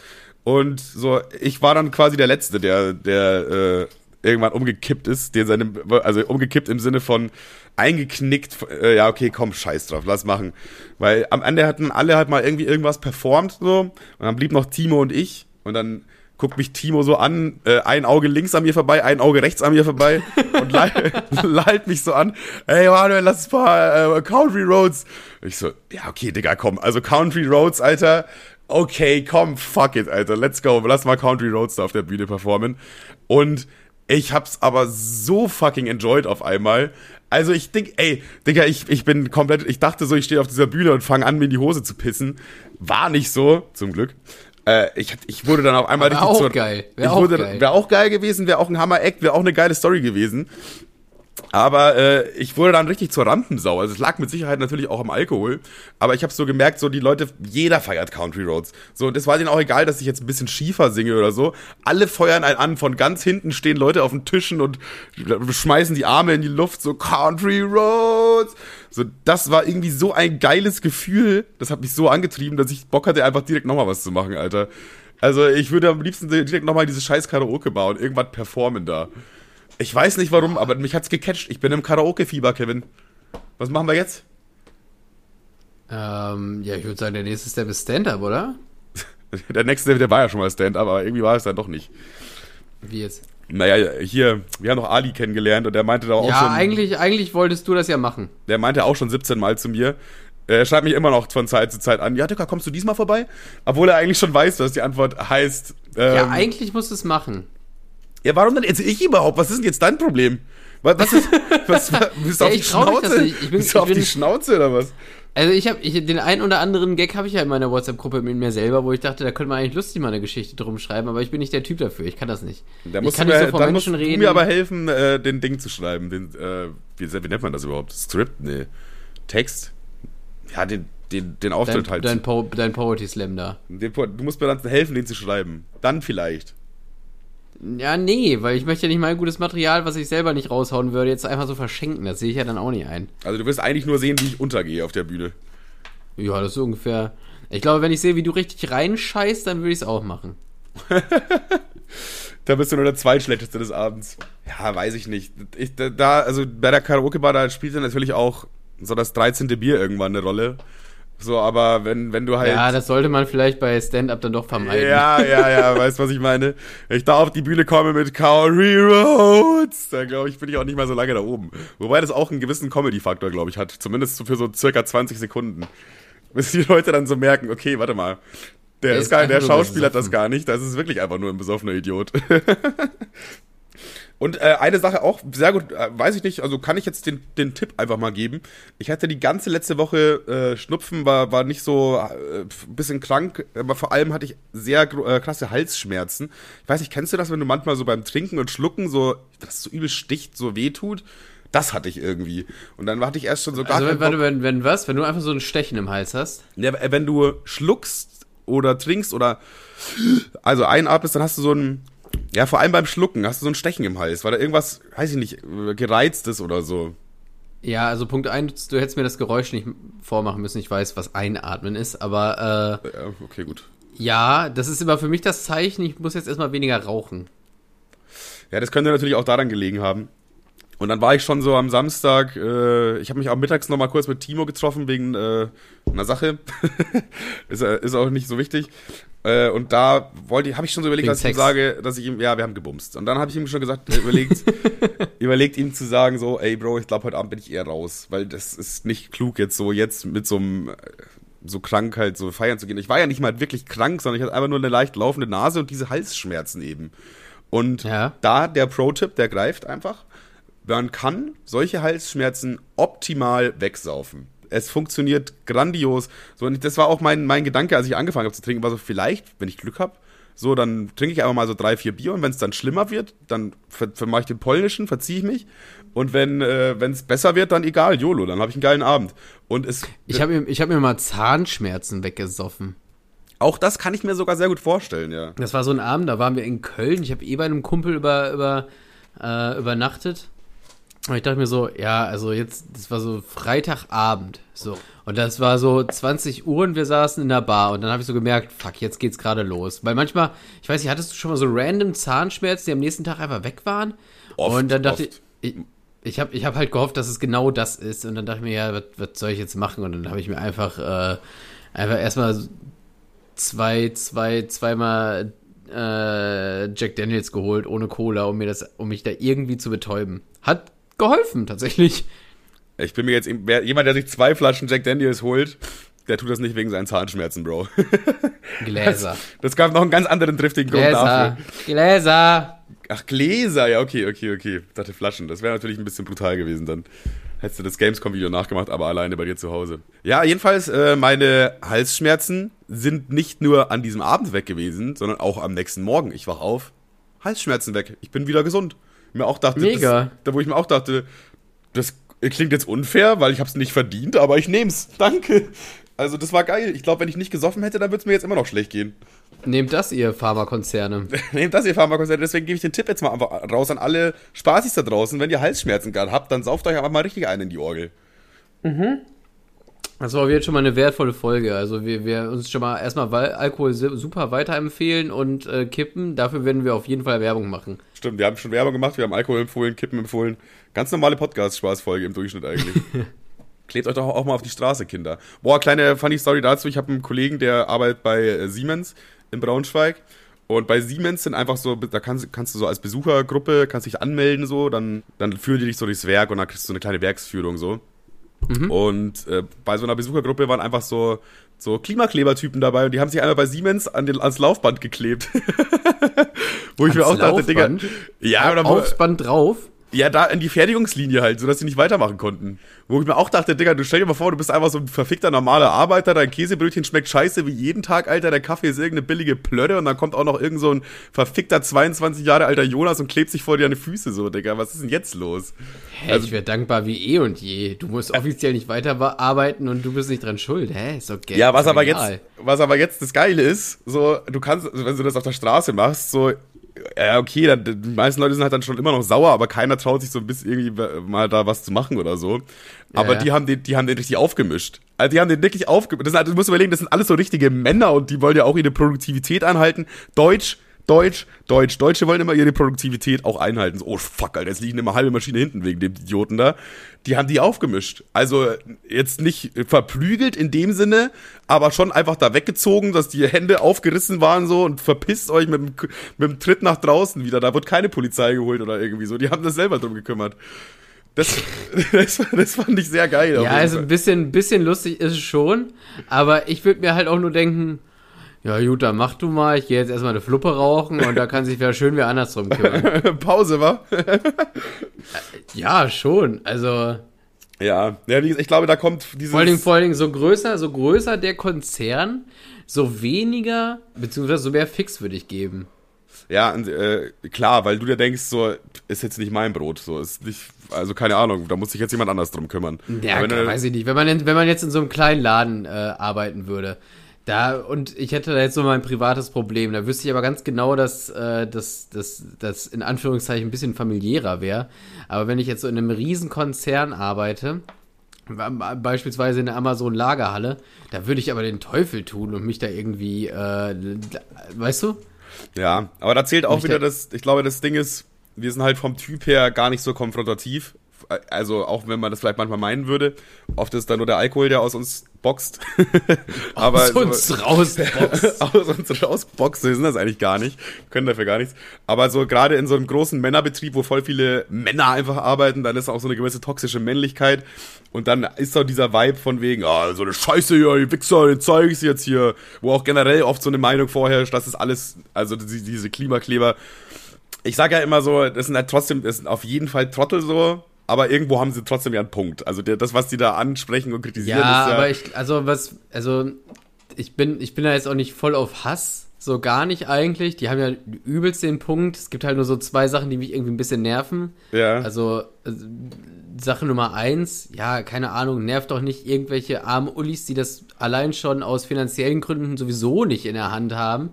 Und so, ich war dann quasi der Letzte, der, der äh, irgendwann umgekippt ist, der seine, also umgekippt im Sinne von eingeknickt, äh, ja, okay, komm, scheiß drauf, lass machen. Weil am Ende hatten alle halt mal irgendwie irgendwas performt, so, und dann blieb noch Timo und ich, und dann guckt mich Timo so an, äh, ein Auge links an mir vorbei, ein Auge rechts an mir vorbei und lallt mich so an, ey Manuel, lass mal äh, Country Roads. Ich so, ja, okay, Digga, komm, also Country Roads, Alter, okay, komm, fuck it, Alter, let's go, lass mal Country Roads da auf der Bühne performen. Und ich hab's aber so fucking enjoyed auf einmal. Also ich denk, ey, Digga, ich, ich bin komplett, ich dachte so, ich stehe auf dieser Bühne und fange an, mir in die Hose zu pissen. War nicht so, zum Glück. Äh, ich, ich wurde dann auf einmal Wäre auch geil. Wäre auch, geil. Wär auch geil gewesen, wäre auch ein Hammer-Act, wäre auch eine geile Story gewesen. Aber äh, ich wurde dann richtig zur Rampensau. Also es lag mit Sicherheit natürlich auch am Alkohol. Aber ich habe so gemerkt, so die Leute, jeder feiert Country Roads. So, und es war denen auch egal, dass ich jetzt ein bisschen schiefer singe oder so. Alle feuern einen an. Von ganz hinten stehen Leute auf den Tischen und schmeißen die Arme in die Luft. So, Country Roads. So, das war irgendwie so ein geiles Gefühl. Das hat mich so angetrieben, dass ich Bock hatte, einfach direkt nochmal was zu machen, Alter. Also ich würde am liebsten direkt nochmal diese scheiß Karaoke bauen. Irgendwas performen da. Ich weiß nicht warum, aber mich hat's gecatcht. Ich bin im Karaoke-Fieber, Kevin. Was machen wir jetzt? Ähm, ja, ich würde sagen, der nächste Step ist Stand-Up, oder? der nächste, der war ja schon mal Stand-Up, aber irgendwie war es dann doch nicht. Wie jetzt? Naja, hier, wir haben noch Ali kennengelernt und der meinte da auch ja, schon. Ja, eigentlich, eigentlich wolltest du das ja machen. Der meinte auch schon 17 Mal zu mir. Er schreibt mich immer noch von Zeit zu Zeit an. Ja, Dicker, kommst du diesmal vorbei? Obwohl er eigentlich schon weiß, dass die Antwort heißt. Ähm, ja, eigentlich musst du es machen. Ja, warum denn jetzt ich überhaupt? Was ist denn jetzt dein Problem? Was, ist, was, bist du ja, auf die Schnauze? Ich, ich bin, bist du auf bin, die Schnauze oder was? Also ich habe den einen oder anderen Gag habe ich ja in meiner WhatsApp-Gruppe mit mir selber, wo ich dachte, da könnte man eigentlich lustig mal eine Geschichte drum schreiben, aber ich bin nicht der Typ dafür. Ich kann das nicht. Da musst ich kann du, nicht so vor Menschen musst reden. mir aber helfen, äh, den Ding zu schreiben. Den, äh, wie, wie, nennt man das überhaupt? Script? Nee. Text? Ja, den, den, den Auftritt dein, halt. Dein, po dein Poetry Slam da. Den, du musst mir dann helfen, den zu schreiben. Dann vielleicht. Ja, nee, weil ich möchte ja nicht mal gutes Material, was ich selber nicht raushauen würde, jetzt einfach so verschenken. Das sehe ich ja dann auch nicht ein. Also du wirst eigentlich nur sehen, wie ich untergehe auf der Bühne. Ja, das ist so ungefähr. Ich glaube, wenn ich sehe, wie du richtig reinscheißt, dann würde ich es auch machen. da bist du nur der zweitschlechteste des Abends. Ja, weiß ich nicht. Ich, da, also bei der Karaoke-Bar, da spielt natürlich auch so das 13. Bier irgendwann eine Rolle. So, aber wenn, wenn du halt. Ja, das sollte man vielleicht bei Stand-Up dann doch vermeiden. Ja, ja, ja, weißt was ich meine? Wenn ich da auf die Bühne komme mit Country Roads, dann glaube ich, bin ich auch nicht mal so lange da oben. Wobei das auch einen gewissen Comedy-Faktor, glaube ich, hat. Zumindest für so circa 20 Sekunden. Bis die Leute dann so merken, okay, warte mal. Der, der, ist gar, der Schauspieler hat das gar nicht, das ist wirklich einfach nur ein besoffener Idiot. Und äh, eine Sache auch, sehr gut, äh, weiß ich nicht, also kann ich jetzt den, den Tipp einfach mal geben. Ich hatte die ganze letzte Woche äh, Schnupfen, war, war nicht so äh, bisschen krank, aber vor allem hatte ich sehr äh, krasse Halsschmerzen. Ich weiß nicht, kennst du das, wenn du manchmal so beim Trinken und Schlucken so, das so übel sticht, so weh tut? Das hatte ich irgendwie. Und dann hatte ich erst schon so gar Also wenn, wenn, wenn, wenn was? Wenn du einfach so ein Stechen im Hals hast? Ja, wenn du schluckst oder trinkst oder also einatmest, dann hast du so ein ja, vor allem beim Schlucken hast du so ein Stechen im Hals, weil da irgendwas, weiß ich nicht, gereizt ist oder so. Ja, also Punkt 1, du hättest mir das Geräusch nicht vormachen müssen. Ich weiß, was Einatmen ist, aber. Äh, ja, okay, gut. Ja, das ist immer für mich das Zeichen, ich muss jetzt erstmal weniger rauchen. Ja, das könnte natürlich auch daran gelegen haben. Und dann war ich schon so am Samstag, äh, ich habe mich auch mittags noch mal kurz mit Timo getroffen wegen äh, einer Sache. ist, äh, ist auch nicht so wichtig. Äh, und da wollte habe ich schon so überlegt, wegen dass Sex. ich ihm sage, dass ich ihm, ja, wir haben gebumst. Und dann habe ich ihm schon gesagt, äh, überlegt, überlegt ihm zu sagen so, ey Bro, ich glaube heute Abend bin ich eher raus, weil das ist nicht klug jetzt so jetzt mit so einem äh, so krank halt so feiern zu gehen. Ich war ja nicht mal wirklich krank, sondern ich hatte einfach nur eine leicht laufende Nase und diese Halsschmerzen eben. Und ja. da der Pro-Tipp, der greift einfach man kann solche Halsschmerzen optimal wegsaufen. Es funktioniert grandios. So, und das war auch mein, mein Gedanke, als ich angefangen habe zu trinken, war so, vielleicht, wenn ich Glück habe, so, dann trinke ich einfach mal so drei, vier Bier und wenn es dann schlimmer wird, dann vermache ich den polnischen, verziehe ich mich. Und wenn äh, es besser wird, dann egal, YOLO, dann habe ich einen geilen Abend. Und es. Ich habe mir, hab mir mal Zahnschmerzen weggesoffen. Auch das kann ich mir sogar sehr gut vorstellen, ja. Das war so ein Abend, da waren wir in Köln. Ich habe eh bei einem Kumpel über, über, äh, übernachtet. Und ich dachte mir so, ja, also jetzt, das war so Freitagabend, so. Und das war so 20 Uhr und wir saßen in der Bar und dann habe ich so gemerkt, fuck, jetzt geht's gerade los. Weil manchmal, ich weiß nicht, hattest du schon mal so random Zahnschmerzen, die am nächsten Tag einfach weg waren? Oft, und dann dachte oft. ich, ich, habe ich hab halt gehofft, dass es genau das ist. Und dann dachte ich mir, ja, was, was soll ich jetzt machen? Und dann habe ich mir einfach, äh, einfach erstmal zwei, zwei, zweimal äh, Jack Daniels geholt ohne Cola, um mir das, um mich da irgendwie zu betäuben. Hat geholfen, tatsächlich. Ich bin mir jetzt jemand, der sich zwei Flaschen Jack Daniels holt der tut das nicht wegen seinen Zahnschmerzen, Bro. Gläser. Das, das gab noch einen ganz anderen triftigen Grund Gläser. dafür. Gläser. Ach, Gläser, ja, okay, okay, okay. Ich dachte Flaschen. Das wäre natürlich ein bisschen brutal gewesen dann. Hättest du das Gamescom-Video nachgemacht, aber alleine bei dir zu Hause. Ja, jedenfalls, äh, meine Halsschmerzen sind nicht nur an diesem Abend weg gewesen, sondern auch am nächsten Morgen. Ich wach auf, Halsschmerzen weg. Ich bin wieder gesund. Mir auch dachte, Mega. Das, da wo ich mir auch dachte, das klingt jetzt unfair, weil ich habe es nicht verdient, aber ich nehm's. Danke. Also das war geil. Ich glaube, wenn ich nicht gesoffen hätte, dann würde es mir jetzt immer noch schlecht gehen. Nehmt das, ihr Pharmakonzerne. Nehmt das, ihr Pharmakonzerne. Deswegen gebe ich den Tipp jetzt mal einfach raus an alle Spaßis da draußen. Wenn ihr Halsschmerzen gerade habt, dann sauft euch einfach mal richtig einen in die Orgel. Das war jetzt schon mal eine wertvolle Folge. Also wir, wir uns schon mal erstmal Alkohol super weiterempfehlen und äh, kippen. Dafür werden wir auf jeden Fall Werbung machen. Stimmt, wir haben schon Werbung gemacht, wir haben Alkohol empfohlen, Kippen empfohlen. Ganz normale Podcast-Spaßfolge im Durchschnitt eigentlich. Klebt euch doch auch mal auf die Straße, Kinder. Boah, kleine funny Story dazu. Ich habe einen Kollegen, der arbeitet bei äh, Siemens in Braunschweig. Und bei Siemens sind einfach so, da kannst, kannst du so als Besuchergruppe, kannst dich anmelden so, dann, dann führen die dich so durchs Werk und dann kriegst du so eine kleine Werksführung so. Und äh, bei so einer Besuchergruppe waren einfach so, so Klimaklebertypen dabei und die haben sich einmal bei Siemens an den, ans Laufband geklebt. Wo ich mir Ans auch dachte, Digga, Laufband? ja, oder Aufs Band drauf. Ja, da in die Fertigungslinie halt, sodass sie nicht weitermachen konnten. Wo ich mir auch dachte, Digga, du stell dir mal vor, du bist einfach so ein verfickter normaler Arbeiter, dein Käsebrötchen schmeckt scheiße wie jeden Tag, Alter, der Kaffee ist irgendeine billige Plörre und dann kommt auch noch irgend so ein verfickter 22 Jahre alter Jonas und klebt sich vor dir an die Füße so, Digga, was ist denn jetzt los? Hä, Also- ich wäre dankbar wie eh und je. Du musst offiziell nicht weiterarbeiten und du bist nicht dran schuld. Hä, ist Geld. Ja, was aber jetzt, was aber jetzt das Geile ist, so, du kannst, wenn du das auf der Straße machst, so, ja, okay, dann, die meisten Leute sind halt dann schon immer noch sauer, aber keiner traut sich so ein bisschen irgendwie mal da was zu machen oder so. Aber ja. die haben den, die haben den richtig aufgemischt. Also die haben den wirklich aufgemischt. Das sind, halt- du musst überlegen, das sind alles so richtige Männer und die wollen ja auch ihre Produktivität anhalten. Deutsch, Deutsch, Deutsch. Deutsche wollen immer ihre Produktivität auch einhalten. So, oh fuck, Alter, jetzt liegen immer halbe Maschine hinten wegen dem Idioten da. Die haben die aufgemischt. Also jetzt nicht verprügelt in dem Sinne, aber schon einfach da weggezogen, dass die Hände aufgerissen waren so und verpisst euch mit dem, mit dem Tritt nach draußen wieder. Da wird keine Polizei geholt oder irgendwie so. Die haben das selber drum gekümmert. Das, das, das fand ich sehr geil. Ja, also ein bisschen, bisschen lustig ist es schon, aber ich würde mir halt auch nur denken, ja gut, dann mach du mal, ich gehe jetzt erstmal eine Fluppe rauchen und da kann sich wer schön wer anders drum kümmern. Pause, war? ja, schon, also Ja, ja ich glaube, da kommt dieses. vor allen Dingen, vor allen Dingen so größer, so größer der Konzern, so weniger, beziehungsweise so mehr Fix würde ich geben. Ja, äh, klar, weil du dir denkst, so, ist jetzt nicht mein Brot, so, ist nicht, also keine Ahnung, da muss sich jetzt jemand anders drum kümmern. Ja, wenn du- weiß ich nicht. Wenn man, wenn man jetzt in so einem kleinen Laden äh, arbeiten würde, da und ich hätte da jetzt so mein privates Problem, da wüsste ich aber ganz genau, dass äh, das dass, dass in Anführungszeichen ein bisschen familiärer wäre. Aber wenn ich jetzt so in einem Riesenkonzern arbeite, be- beispielsweise in der Amazon-Lagerhalle, da würde ich aber den Teufel tun und mich da irgendwie, äh, weißt du? Ja, aber da zählt auch wieder der- das, ich glaube, das Ding ist, wir sind halt vom Typ her gar nicht so konfrontativ. Also auch wenn man das vielleicht manchmal meinen würde. Oft ist da nur der Alkohol, der aus uns boxt. aber Aus uns raus. aus uns rausboxt, wir sind das eigentlich gar nicht, können dafür gar nichts. Aber so gerade in so einem großen Männerbetrieb, wo voll viele Männer einfach arbeiten, dann ist auch so eine gewisse toxische Männlichkeit. Und dann ist auch dieser Vibe von wegen, ah, so eine Scheiße hier, die Wichser, den zeig ich's jetzt hier. Wo auch generell oft so eine Meinung vorherrscht, dass es alles, also die- diese Klimakleber. Ich sag ja immer so, das sind halt trotzdem, das sind auf jeden Fall Trottel so, aber irgendwo haben sie trotzdem ja einen Punkt. Also der, das, was die da ansprechen und kritisieren, Ja, ist ja. aber ich, also was, also ich bin, ich bin da jetzt auch nicht voll auf Hass, so gar nicht eigentlich. Die haben ja übelst den Punkt. Es gibt halt nur so zwei Sachen, die mich irgendwie ein bisschen nerven. ja. Also äh, Sache Nummer eins, ja, keine Ahnung, nervt doch nicht irgendwelche armen Ullis, die das allein schon aus finanziellen Gründen sowieso nicht in der Hand haben.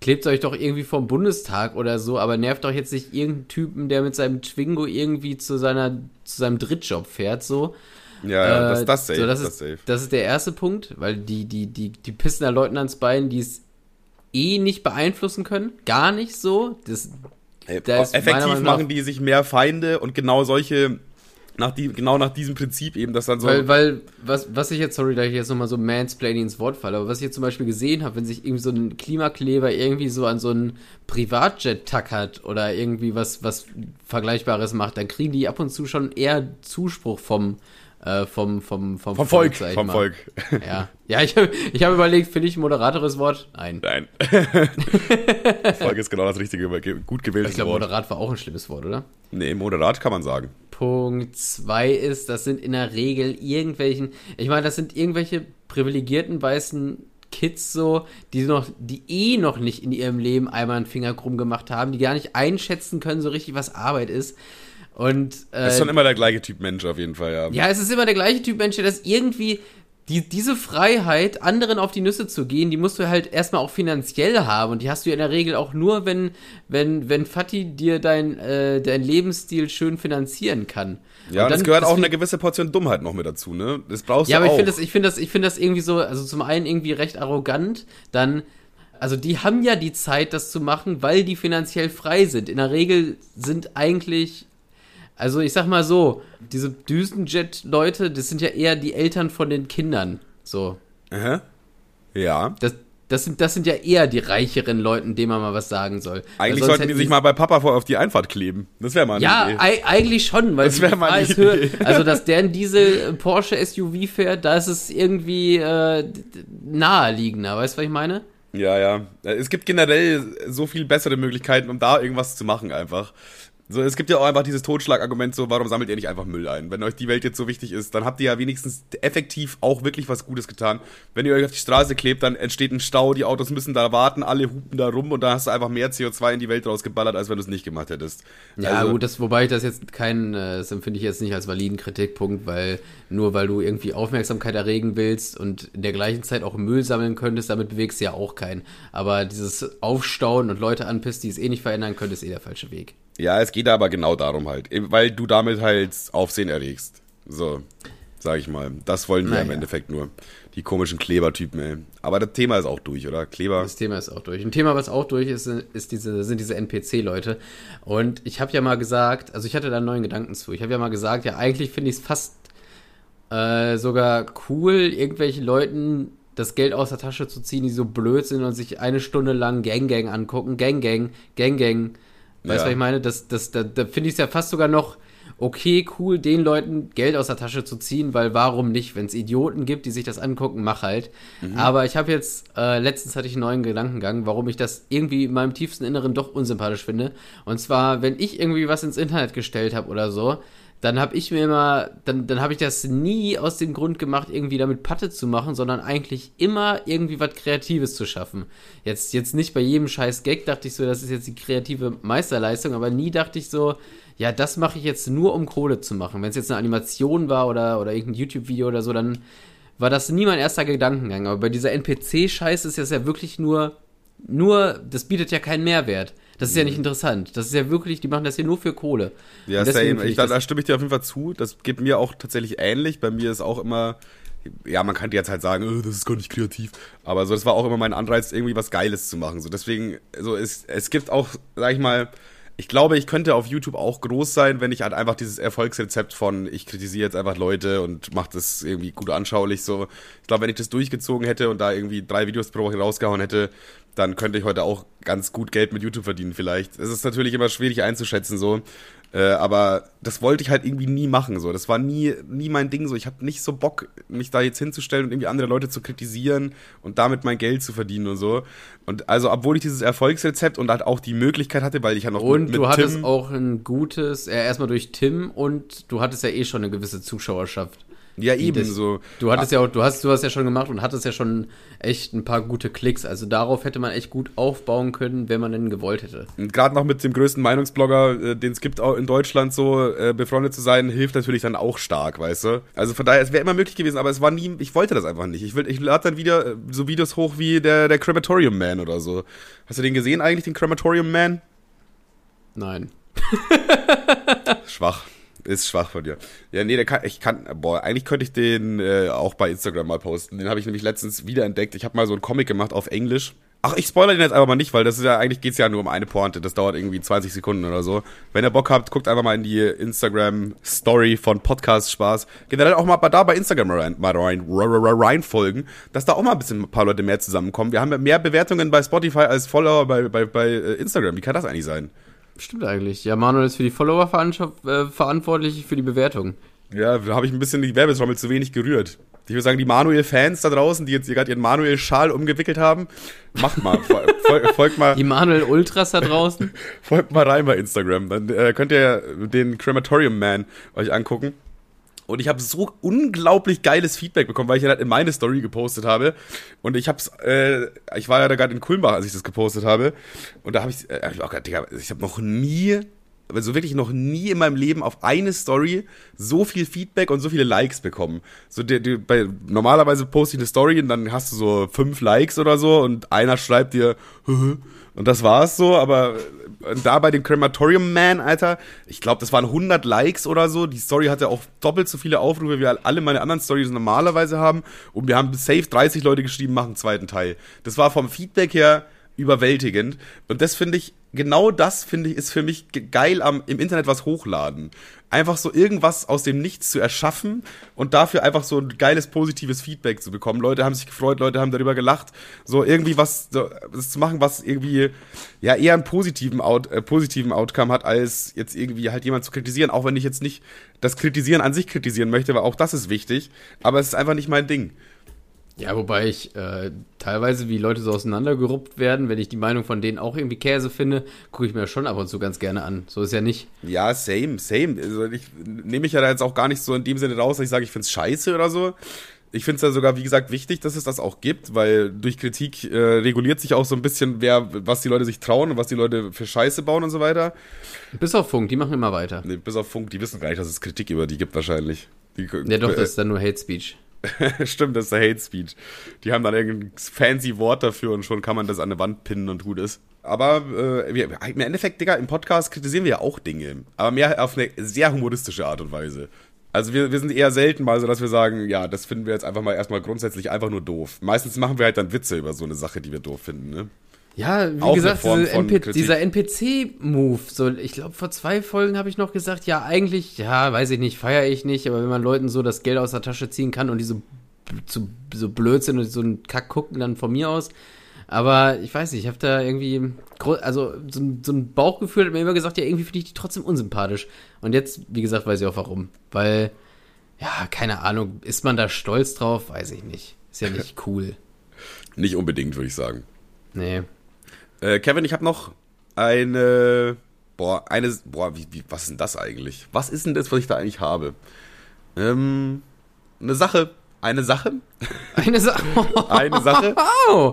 Klebt euch doch irgendwie vom Bundestag oder so, aber nervt doch jetzt nicht irgendeinen Typen, der mit seinem Twingo irgendwie zu seiner, zu seinem Drittjob fährt, so. ja, ja, das, Äh, das safe, so, das, das ist, safe. das ist der erste Punkt, weil die, die, die, die pissen da Leuten ans Bein, die es eh nicht beeinflussen können. Gar nicht so. Das, Ey, da ist meiner Effektiv machen die sich mehr Feinde und genau solche, nach die, genau nach diesem Prinzip eben, dass dann so. Weil, weil, was, was ich jetzt, sorry, da ich jetzt nochmal so Mansplaining ins Wort falle, aber was ich jetzt zum Beispiel gesehen habe, wenn sich irgendwie so ein Klimakleber irgendwie so an so einen Privatjet tackert oder irgendwie was, was Vergleichbares macht, dann kriegen die ab und zu schon eher Zuspruch vom, äh, vom, vom, vom, Vom Volk. ich Vom mal. Volk. Ja, ja ich habe ich hab überlegt, finde ich ein moderateres Wort? Nein. Nein. Volk ist genau das richtige, gut gewähltes Ich glaube, Wort. moderat war auch ein schlimmes Wort, oder? Nee, moderat kann man sagen. Punkt 2 ist, das sind in der Regel irgendwelchen, ich meine, das sind irgendwelche privilegierten weißen Kids so, die noch, die eh noch nicht in ihrem Leben einmal einen Finger krumm gemacht haben, die gar nicht einschätzen können, so richtig, was Arbeit ist. Und äh, Das ist schon immer der gleiche Typ Mensch auf jeden Fall, ja. ja, es ist immer der gleiche Typ Mensch, der das irgendwie, die, diese Freiheit, anderen auf die Nüsse zu gehen, die musst du halt erstmal auch finanziell haben. Und die hast du ja in der Regel auch nur, wenn, wenn, wenn Fatih dir dein, äh, dein Lebensstil schön finanzieren kann. Ja, und dann- es gehört auch eine gewisse Portion Dummheit noch mit dazu, ne? Das brauchst Ja, du aber auch. ich finde das, ich finde das, ich finde das irgendwie so, also zum einen irgendwie recht arrogant, dann, also die haben ja die Zeit, das zu machen, weil die finanziell frei sind. In der Regel sind eigentlich, also ich sag mal so, diese Düsenjet-Leute, das sind ja eher die Eltern von den Kindern. So. Aha. Ja. Das, das sind, das sind ja eher die reicheren Leuten, denen man mal was sagen soll. Eigentlich sollten die sich mal bei Papa vor auf die Einfahrt kleben. Das wäre mal eine Ja, Idee. ei- eigentlich schon, weil Das wär die mal eine. Idee. Also, dass der ein Diesel Porsche SUV fährt, da ist es irgendwie äh, naheliegender. Weißt du, was ich meine? Ja, ja. Es gibt generell so viel bessere Möglichkeiten, um da irgendwas zu machen einfach. So, es gibt ja auch einfach dieses Totschlagargument so, warum sammelt ihr nicht einfach Müll ein? Wenn euch die Welt jetzt so wichtig ist, dann habt ihr ja wenigstens effektiv auch wirklich was Gutes getan. Wenn ihr euch auf die Straße klebt, dann entsteht ein Stau, die Autos müssen da warten, alle hupen da rum und da hast du einfach mehr CO2 in die Welt rausgeballert, als wenn du es nicht gemacht hättest. Ja, Also- gut, das, wobei ich das jetzt kein, äh, das empfinde ich jetzt nicht als validen Kritikpunkt, weil nur weil du irgendwie Aufmerksamkeit erregen willst und in der gleichen Zeit auch Müll sammeln könntest, damit bewegst du ja auch keinen. Aber dieses Aufstauen und Leute anpisst, die es eh nicht verändern können, ist eh der falsche Weg. Ja, es geht aber genau darum halt, eben weil du damit halt Aufsehen erregst. So, sag ich mal. Das wollen wir Naja. im Endeffekt nur. Die komischen Klebertypen, ey. Aber das Thema ist auch durch, oder? Kleber. Das Thema ist auch durch. Ein Thema, was auch durch ist, ist diese, sind diese NPC-Leute. Und ich habe ja mal gesagt, also ich hatte da einen neuen Gedanken zu. Ich habe ja mal gesagt, ja, eigentlich finde ich es fast äh, sogar cool, irgendwelchen Leuten das Geld aus der Tasche zu ziehen, die so blöd sind und sich eine Stunde lang Gang Gang angucken. Gang Gang, Gang Gang. Weißt du, Ja. was ich meine? Das, das, da, da finde ich es ja fast sogar noch okay, cool, den Leuten Geld aus der Tasche zu ziehen, weil warum nicht? Wenn es Idioten gibt, die sich das angucken, mach halt. Aber ich habe jetzt, äh, letztens hatte ich einen neuen Gedankengang, warum ich das irgendwie in meinem tiefsten Inneren doch unsympathisch finde. Und zwar, wenn ich irgendwie was ins Internet gestellt habe oder so, dann habe ich mir immer, dann, dann habe ich das nie aus dem Grund gemacht, irgendwie damit Patte zu machen, sondern eigentlich immer irgendwie was Kreatives zu schaffen. Jetzt, jetzt nicht bei jedem scheiß Gag dachte ich so, das ist jetzt die kreative Meisterleistung, aber nie dachte ich so, ja, das mache ich jetzt nur, um Kohle zu machen. Wenn es jetzt eine Animation war oder, oder irgendein YouTube-Video oder so, dann war das nie mein erster Gedankengang. Aber bei dieser NPC-Scheiße ist das ja wirklich nur, nur, das bietet ja keinen Mehrwert. Das ist ja nicht interessant. Das ist ja wirklich, die machen das hier nur für Kohle. Ja, same. Ich, da, da stimme ich dir auf jeden Fall zu. Das geht mir auch tatsächlich ähnlich. Bei mir ist auch immer, ja, man könnte jetzt halt sagen, äh, das ist gar nicht kreativ. Aber so, das war auch immer mein Anreiz, irgendwie was Geiles zu machen. So, deswegen, so, es, es gibt auch, sag ich mal, ich glaube, ich könnte auf YouTube auch groß sein, wenn ich halt einfach dieses Erfolgsrezept von, ich kritisiere jetzt einfach Leute und mache das irgendwie gut anschaulich. So, ich glaube, wenn ich das durchgezogen hätte und da irgendwie drei Videos pro Woche rausgehauen hätte, dann könnte ich heute auch ganz gut Geld mit YouTube verdienen vielleicht. Es ist natürlich immer schwierig einzuschätzen so, äh, aber das wollte ich halt irgendwie nie machen so. Das war nie nie mein Ding so. Ich habe nicht so Bock mich da jetzt hinzustellen und irgendwie andere Leute zu kritisieren und damit mein Geld zu verdienen und so. Und also obwohl ich dieses Erfolgsrezept und halt auch die Möglichkeit hatte, weil ich ja noch Und du hattest Tim- auch ein gutes, äh, erstmal durch Tim und du hattest ja eh schon eine gewisse Zuschauerschaft. Ja eben so. Du hattest ja auch, du hast, du hast ja schon gemacht und hattest ja schon echt ein paar gute Klicks. Also darauf hätte man echt gut aufbauen können, wenn man denn gewollt hätte. Und gerade noch mit dem größten Meinungsblogger, äh, den es gibt auch in Deutschland so, äh, befreundet zu sein, hilft natürlich dann auch stark, weißt du? Also von daher, es wäre immer möglich gewesen, aber es war nie, ich wollte das einfach nicht. Ich, will, ich lade dann wieder äh, so Videos hoch wie der, der Crematorium Man oder so. Hast du den gesehen eigentlich, den Crematorium Man? Nein. Schwach. Ist schwach von dir. Ja, nee, der kann, ich kann, boah, eigentlich könnte ich den äh, auch bei Instagram mal posten. Den habe ich nämlich letztens wiederentdeckt. Ich habe mal so einen Comic gemacht auf Englisch. Ach, ich spoilere den jetzt einfach mal nicht, weil das ist ja, eigentlich geht's ja nur um eine Pointe. Das dauert irgendwie 20 Sekunden oder so. Wenn ihr Bock habt, guckt einfach mal in die Instagram-Story von Podcast Spaß. Generell auch mal da bei Instagram rein, mal rein, rein folgen, dass da auch mal ein bisschen ein paar Leute mehr zusammenkommen. Wir haben mehr Bewertungen bei Spotify als Follower bei, bei, bei äh, Instagram. Wie kann das eigentlich sein? Stimmt eigentlich. Ja, Manuel ist für die Follower äh, verantwortlich, für die Bewertung. Ja, da habe ich ein bisschen die Werbetrommel zu wenig gerührt. Ich würde sagen, die Manuel-Fans da draußen, die jetzt gerade ihren Manuel-Schal umgewickelt haben, macht mal. Fol folgt mal. Die Manuel-Ultras da draußen. folgt mal rein bei Instagram. Dann äh, könnt ihr den Crematorium Man euch angucken. Und ich habe so unglaublich geiles Feedback bekommen, weil ich ja halt in meine Story gepostet habe. Und ich hab's, äh, ich war ja da gerade in Kulmbach, als ich das gepostet habe. Und da habe ich, äh, ich auch ich habe noch nie also wirklich noch nie in meinem Leben auf eine Story so viel Feedback und so viele Likes bekommen. So, die, die, bei, normalerweise poste ich eine Story und dann hast du so fünf Likes oder so und einer schreibt dir, und das war's so, aber da bei dem Crematorium Man, Alter, ich glaube, das waren 100 Likes oder so. Die Story hatte auch doppelt so viele Aufrufe, wie alle meine anderen Stories normalerweise haben. Und wir haben safe 30 Leute geschrieben, machen einen zweiten Teil. Das war vom Feedback her überwältigend. Und das finde ich, genau das finde ich, ist für mich geil am im Internet was hochladen. Einfach so irgendwas aus dem Nichts zu erschaffen und dafür einfach so ein geiles positives Feedback zu bekommen. Leute haben sich gefreut, Leute haben darüber gelacht. So irgendwie was, so, das zu machen, was irgendwie ja eher einen positiven, Out, äh, positiven Outcome hat, als jetzt irgendwie halt jemand zu kritisieren. Auch wenn ich jetzt nicht das Kritisieren an sich kritisieren möchte, weil auch das ist wichtig. Aber es ist einfach nicht mein Ding. Ja, wobei ich äh, teilweise, wie Leute so auseinandergeruppt werden, wenn ich die Meinung von denen auch irgendwie Käse finde, gucke ich mir schon ab und zu ganz gerne an. So ist ja nicht. Ja, same, same. Also ich nehme mich ja da jetzt auch gar nicht so in dem Sinne raus, dass ich sage, ich finde es scheiße oder so. Ich finde es ja sogar, wie gesagt, wichtig, dass es das auch gibt, weil durch Kritik äh, reguliert sich auch so ein bisschen, wer, was die Leute sich trauen und was die Leute für Scheiße bauen und so weiter. Bis auf Funk, die machen immer weiter. Nee, bis auf Funk, die wissen gar nicht, dass es Kritik über die gibt wahrscheinlich. Die, ja doch, das ist dann nur Hate Speech. Stimmt, das ist der Hate Speech. Die haben dann irgendein fancy Wort dafür und schon kann man das an eine Wand pinnen und tut es. Aber äh, wir, im Endeffekt, Digga, im Podcast kritisieren wir ja auch Dinge. Aber mehr auf eine sehr humoristische Art und Weise. Also wir, wir sind eher selten mal so, dass wir sagen, ja, das finden wir jetzt einfach mal erstmal grundsätzlich einfach nur doof. Meistens machen wir halt dann Witze über so eine Sache, die wir doof finden, ne? Ja, wie Auch gesagt, diese NP dieser NPC-Move. So, ich glaube, vor zwei Folgen habe ich noch gesagt, ja, eigentlich, ja, weiß ich nicht, feiere ich nicht, aber wenn man Leuten so das Geld aus der Tasche ziehen kann und die so, so, so blöd sind und so einen Kack gucken, dann von mir aus. Aber ich weiß nicht, ich habe da irgendwie, also so, so, ein Bauchgefühl hat mir immer gesagt, ja, irgendwie finde ich die trotzdem unsympathisch. Und jetzt, wie gesagt, weiß ich auch warum. Weil, ja, keine Ahnung, ist man da stolz drauf? Weiß ich nicht. Ist ja nicht cool. Nicht unbedingt, würde ich sagen. Nee. Äh, Kevin, ich habe noch eine. Boah, eine. Boah, wie, wie, was ist denn das eigentlich? Was ist denn das, was ich da eigentlich habe? Ähm, eine Sache. Eine Sache? Eine Sache. eine Sache.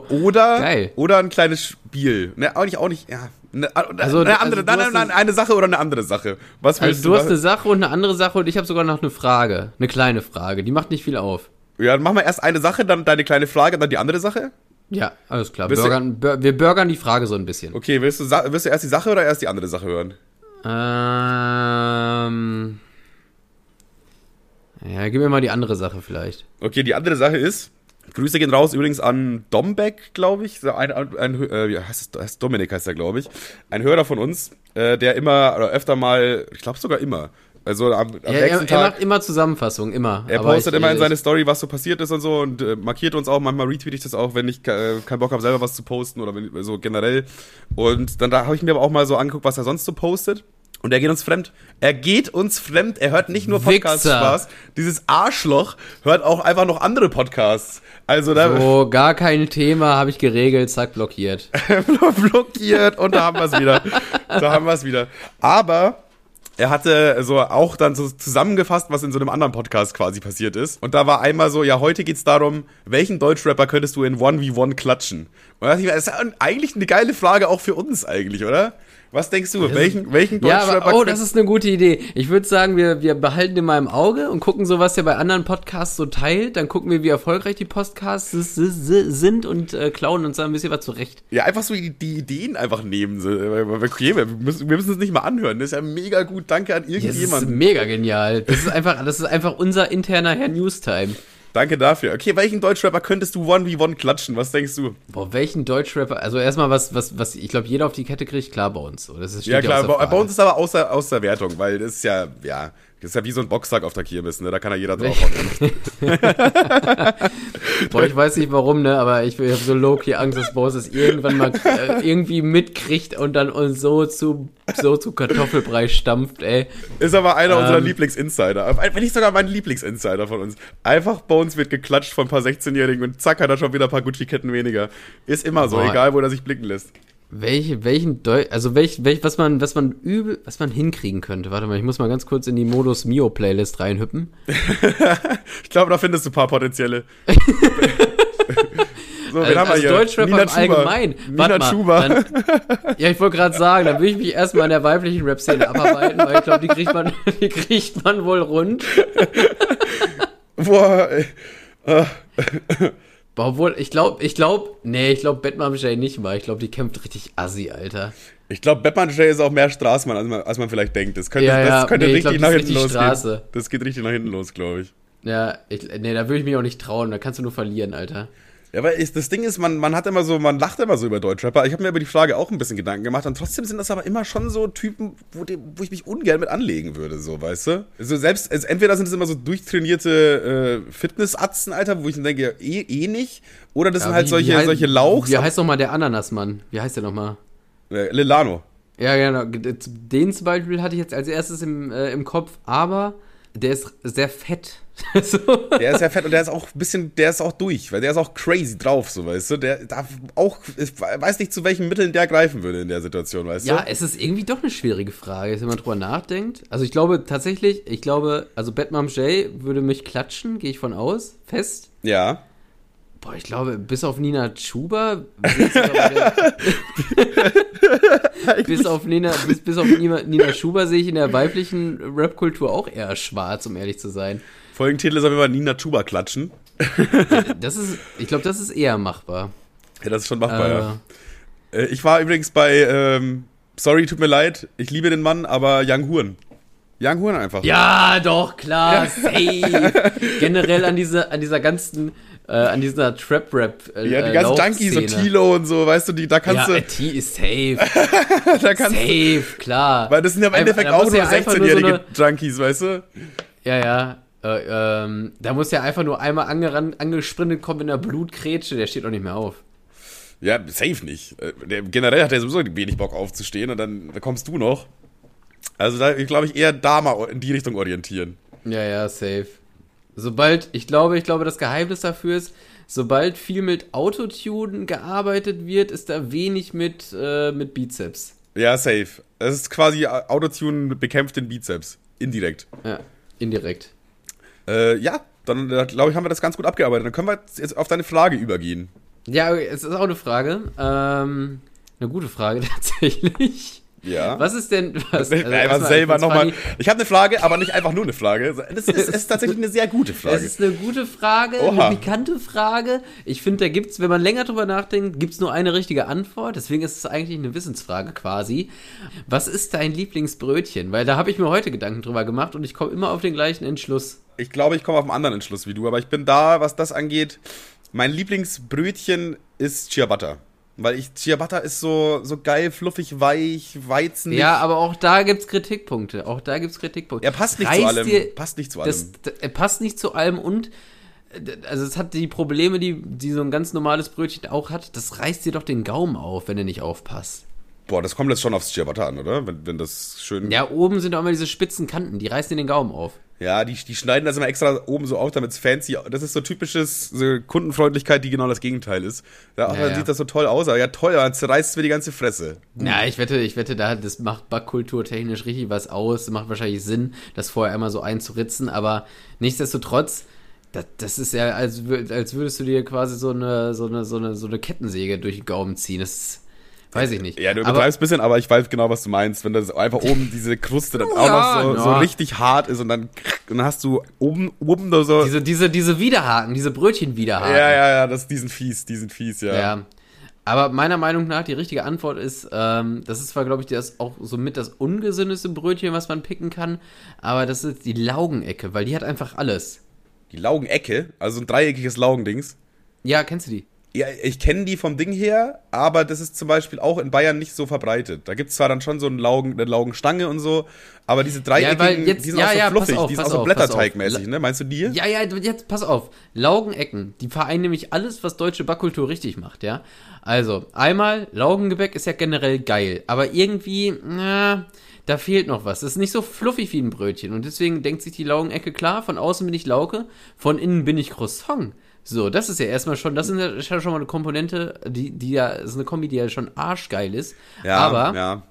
Oder, Geil. oder ein kleines Spiel. Ne, auch nicht, auch nicht, ja. Eine, also, eine andere, also nein, nein, nein, eine Sache oder eine andere Sache. Was also du, du hast eine Sache und eine andere Sache und ich habe sogar noch eine Frage. Eine kleine Frage. Die macht nicht viel auf. Ja, dann machen wir erst eine Sache, dann deine kleine Frage, dann die andere Sache. Ja, alles klar. Burgern, bur wir bürgern die Frage so ein bisschen. Okay, willst du, willst du erst die Sache oder erst die andere Sache hören? Ähm. Ja, gib mir mal die andere Sache vielleicht. Okay, die andere Sache ist, Grüße gehen raus übrigens an Dombeck, glaube ich. Ein, ein, ein, äh, wie heißt, es, heißt Dominik heißt er, glaube ich. Ein Hörer von uns, äh, der immer oder öfter mal, ich glaube sogar immer, also am, am ja, nächsten er, Tag. Er macht immer Zusammenfassungen, immer. Er postet ich, immer in seine Story, was so passiert ist und so und äh, markiert uns auch. Manchmal retweet ich das auch, wenn ich äh, keinen Bock habe, selber was zu posten oder wenn, so generell. Und dann da habe ich mir aber auch mal so angeguckt, was er sonst so postet. Und er geht uns fremd. Er geht uns fremd. Er hört nicht nur Podcast-Spaß. Dieses Arschloch hört auch einfach noch andere Podcasts. Also da. So, gar kein Thema, habe ich geregelt, zack, blockiert. blockiert und da haben wir es wieder. Da haben wir es wieder. Aber er hatte so auch dann so zusammengefasst, was in so einem anderen Podcast quasi passiert ist. Und da war einmal so, ja, heute geht's darum, welchen Deutschrapper könntest du in 1v1 klatschen? Und da dachte ich mir, das ist eigentlich eine geile Frage auch für uns eigentlich, oder? Was denkst du? Welchen, welchen Deutschrapper? Ja, oh, das ist eine gute Idee. Ich würde sagen, wir, wir behalten den mal im Auge und gucken so, was er bei anderen Podcasts so teilt. Dann gucken wir, wie erfolgreich die Podcasts sind und äh, klauen uns da ein bisschen was zurecht. Ja, einfach so die, die Ideen einfach nehmen. Okay, wir müssen, wir müssen es nicht mal anhören. Das ist ja mega gut. Danke an irgendjemanden. das ist mega genial. Das ist einfach, das ist einfach unser interner Herr Newstime. Danke dafür. Okay, welchen Deutschrapper könntest du one v one klatschen? Was denkst du? Boah, welchen Deutschrapper? Also erstmal was, was, was ich glaube, jeder auf die Kette kriegt, klar bei uns. So, das ist, ja klar, bei, bei, uns ist aber außer, außer Wertung, weil das ist ja, ja, Das ist ja wie so ein Boxsack auf der Kirmes, ne? Da kann ja jeder draufhauen. Boah, ich weiß nicht warum, ne? Aber ich, ich habe so low-key Angst, dass Boss es irgendwann mal äh, irgendwie mitkriegt und dann uns so zu, so zu Kartoffelbrei stampft, ey. Ist aber einer Ähm. unserer Lieblingsinsider. Wenn nicht sogar mein Lieblingsinsider von uns. Einfach Bones wird geklatscht von ein paar 16-Jährigen und zack hat er schon wieder ein paar Gucci-Ketten weniger. Ist immer so, Boah. egal wo er sich blicken lässt. Welche, welchen Deu also welch, welch, was man, was man übel, was man hinkriegen könnte. Warte mal, ich muss mal ganz kurz in die Modus Mio Playlist reinhüppen. Ich glaube, da findest du ein paar potenzielle. so, Also, also Deutschrap im Allgemeinen. Nina Chuba. Dann, ja, ich wollte gerade sagen, da will ich mich erstmal in der weiblichen Rap-Szene abarbeiten, weil ich glaube, die kriegt man, die kriegt man wohl rund. Boah, ey. Obwohl, ich glaube, ich glaube, nee, ich glaube, Batman Jay nicht mal. Ich glaube, die kämpft richtig assi, Alter. Ich glaube, Batman Jay ist auch mehr Straßmann, als man, als man vielleicht denkt. Das könnte, Ja, ja, das könnte nee, ich richtig glaub, nach das hinten richtig losgehen. Das geht richtig nach hinten los, glaube ich. Ja, ich, nee, da würde ich mich auch nicht trauen. Da kannst du nur verlieren, Alter. Ja, weil ist, das Ding ist, man, man hat immer so, man lacht immer so über Deutschrapper. Ich habe mir über die Frage auch ein bisschen Gedanken gemacht und trotzdem sind das aber immer schon so Typen, wo, die, wo ich mich ungern mit anlegen würde, so, weißt du? Also selbst, also entweder sind es immer so durchtrainierte äh, Fitnessatzen, Alter, wo ich dann denke, ja, eh, eh nicht. Oder das sind Ja, halt wie- solche, wie heißt- solche Lauchs. Wie heißt nochmal der Ananasmann? Wie heißt der nochmal? Äh, Lilano. Ja, genau. Den zum Beispiel hatte ich jetzt als erstes im, äh, im Kopf, aber der ist sehr fett. so. Der ist ja fett und der ist auch ein bisschen, der ist auch durch, weil der ist auch crazy drauf, so, weißt du? Der darf auch, ich weiß nicht, zu welchen Mitteln der greifen würde in der Situation, weißt Ja, du? es ist irgendwie doch eine schwierige Frage, wenn man drüber nachdenkt. Also ich glaube tatsächlich, ich glaube, also Batman Jay würde mich klatschen, gehe ich von aus, fest. Ja. Boah, ich glaube, bis auf Nina Chuba, bis auf Nina, bis, bis auf Nina, Nina Schuber sehe ich in der weiblichen Rap-Kultur auch eher schwarz, um ehrlich zu sein. Folgentitel ist auf jeden Fall Nina Chuba klatschen. Das ist, ich glaube, das ist eher machbar. Ja, das ist schon machbar, Äh, ja. Äh, Ich war übrigens bei, ähm, sorry, tut mir leid, ich liebe den Mann, aber Young Huren. Young Huren einfach. Ja, doch, klar, safe. Generell an dieser, an dieser ganzen, äh, an dieser Trap-Rap. Äh, Ja, die ganzen Junkies, so Laufszene. Tilo und so, weißt du, die, da kannst Ja, du, äh, T ist safe. da kannst du, Safe, klar. weil das sind ja im Endeffekt auch nur ja einfach nur so 16-jährige eine- Junkies, weißt du? Ja, ja. Äh, ähm, da muss ja einfach nur einmal angerannt, angesprintet kommen in der Blutgrätsche, der steht auch nicht mehr auf. Ja, safe nicht. Äh, Der, generell hat er sowieso wenig Bock aufzustehen und dann da kommst du noch. Also da, glaube ich, eher da mal in die Richtung orientieren. Ja, ja, safe. Sobald, ich glaube, ich glaube, das Geheimnis dafür ist, sobald viel mit Autotune gearbeitet wird, ist da wenig mit, äh, mit Bizeps. Ja, safe. Das ist quasi Autotune bekämpft den Bizeps. Indirekt. Ja, indirekt. Äh, ja, dann äh, glaube ich, haben wir das ganz gut abgearbeitet. Dann können wir jetzt- auf deine Frage übergehen. Ja, es ist auch eine Frage. Ähm, eine gute Frage tatsächlich. Ja. Was ist denn. Was, Also, einfach selber nochmal. Ich habe eine Frage, aber nicht einfach nur eine Frage. Das ist, es ist tatsächlich eine sehr gute Es Frage. ist eine gute Frage, Oha. eine pikante Frage. Ich finde, da gibt's, wenn man länger drüber nachdenkt, gibt's nur eine richtige Antwort. Deswegen ist es eigentlich eine Wissensfrage quasi. Was ist dein Lieblingsbrötchen? Weil da habe ich mir heute Gedanken drüber gemacht und ich komme immer auf den gleichen Entschluss. Ich glaube, ich komme auf einen anderen Entschluss wie du, aber ich bin da, was das angeht. Mein Lieblingsbrötchen ist Ciabatta. Weil ich, Ciabatta ist so, so geil, fluffig, weich, Weizen. Ja, aber auch da gibt's Kritikpunkte. Auch da gibt's Kritikpunkte. Er passt nicht Reißt zu allem. dir- passt nicht zu allem. Das, das, er passt nicht zu allem und also es hat die Probleme, die, die so ein ganz normales Brötchen auch hat. Das reißt dir doch den Gaumen auf, wenn er nicht aufpasst. Boah, das kommt jetzt schon aufs Ciabatta an, oder? Wenn, wenn das schön. Ja, oben sind auch immer diese spitzen Kanten, die reißen dir den Gaumen auf. Ja, die, die schneiden das immer extra oben so auf, damit es fancy. Das ist so typisches so Kundenfreundlichkeit, die genau das Gegenteil ist. Ja, ach, Ja, dann ja. sieht das so toll aus. Aber ja, toll, dann zerreißt mir die ganze Fresse. Ja, ich wette, ich wette, da das macht Backkultur technisch richtig was aus. Das macht wahrscheinlich Sinn, das vorher einmal so einzuritzen, aber nichtsdestotrotz, das, das ist ja, als, als würdest du dir quasi so eine, so eine, so eine, so eine Kettensäge durch den Gaumen ziehen. Das weiß ich nicht. Ja, du übertreibst ein bisschen, aber ich weiß genau, was du meinst. Wenn das einfach oben diese Kruste dann auch Ja, noch so, so ja. richtig hart ist und dann, dann hast du oben, oben da so. diese, diese, diese Widerhaken, diese Brötchen-Widerhaken. ja, ja, ja, das, die sind fies, die sind fies, ja. Ja. Aber meiner Meinung nach, die richtige Antwort ist, ähm, das ist zwar, glaube ich, das auch somit das ungesündeste Brötchen, was man picken kann, aber das ist die Laugenecke, weil die hat einfach alles. Die Laugenecke, also ein dreieckiges Laugendings. Ja, kennst du die? Ja, ich kenne die vom Ding her, aber das ist zum Beispiel auch in Bayern nicht so verbreitet. Da gibt es zwar dann schon so einen Laugen, eine Laugenstange und so, aber diese dreieckigen, jetzt- die sind ja, auch so ja, fluffig, auf, die sind auch so Blätterteigmäßig, ne? Meinst du die? Ja, ja, jetzt pass auf. Laugenecken, die vereinen nämlich alles, was deutsche Backkultur richtig macht, ja. Also, einmal, Laugengebäck ist ja generell geil, aber irgendwie, na, da fehlt noch was. Das ist nicht so fluffig wie ein Brötchen und deswegen denkt sich die Laugenecke klar, von außen bin ich Lauke, von innen bin ich Croissant. So, das ist ja erstmal schon, das ist ja ja schon mal eine Komponente, die, die ja, ist eine Kombi, die ja schon arschgeil ist. aber, ja.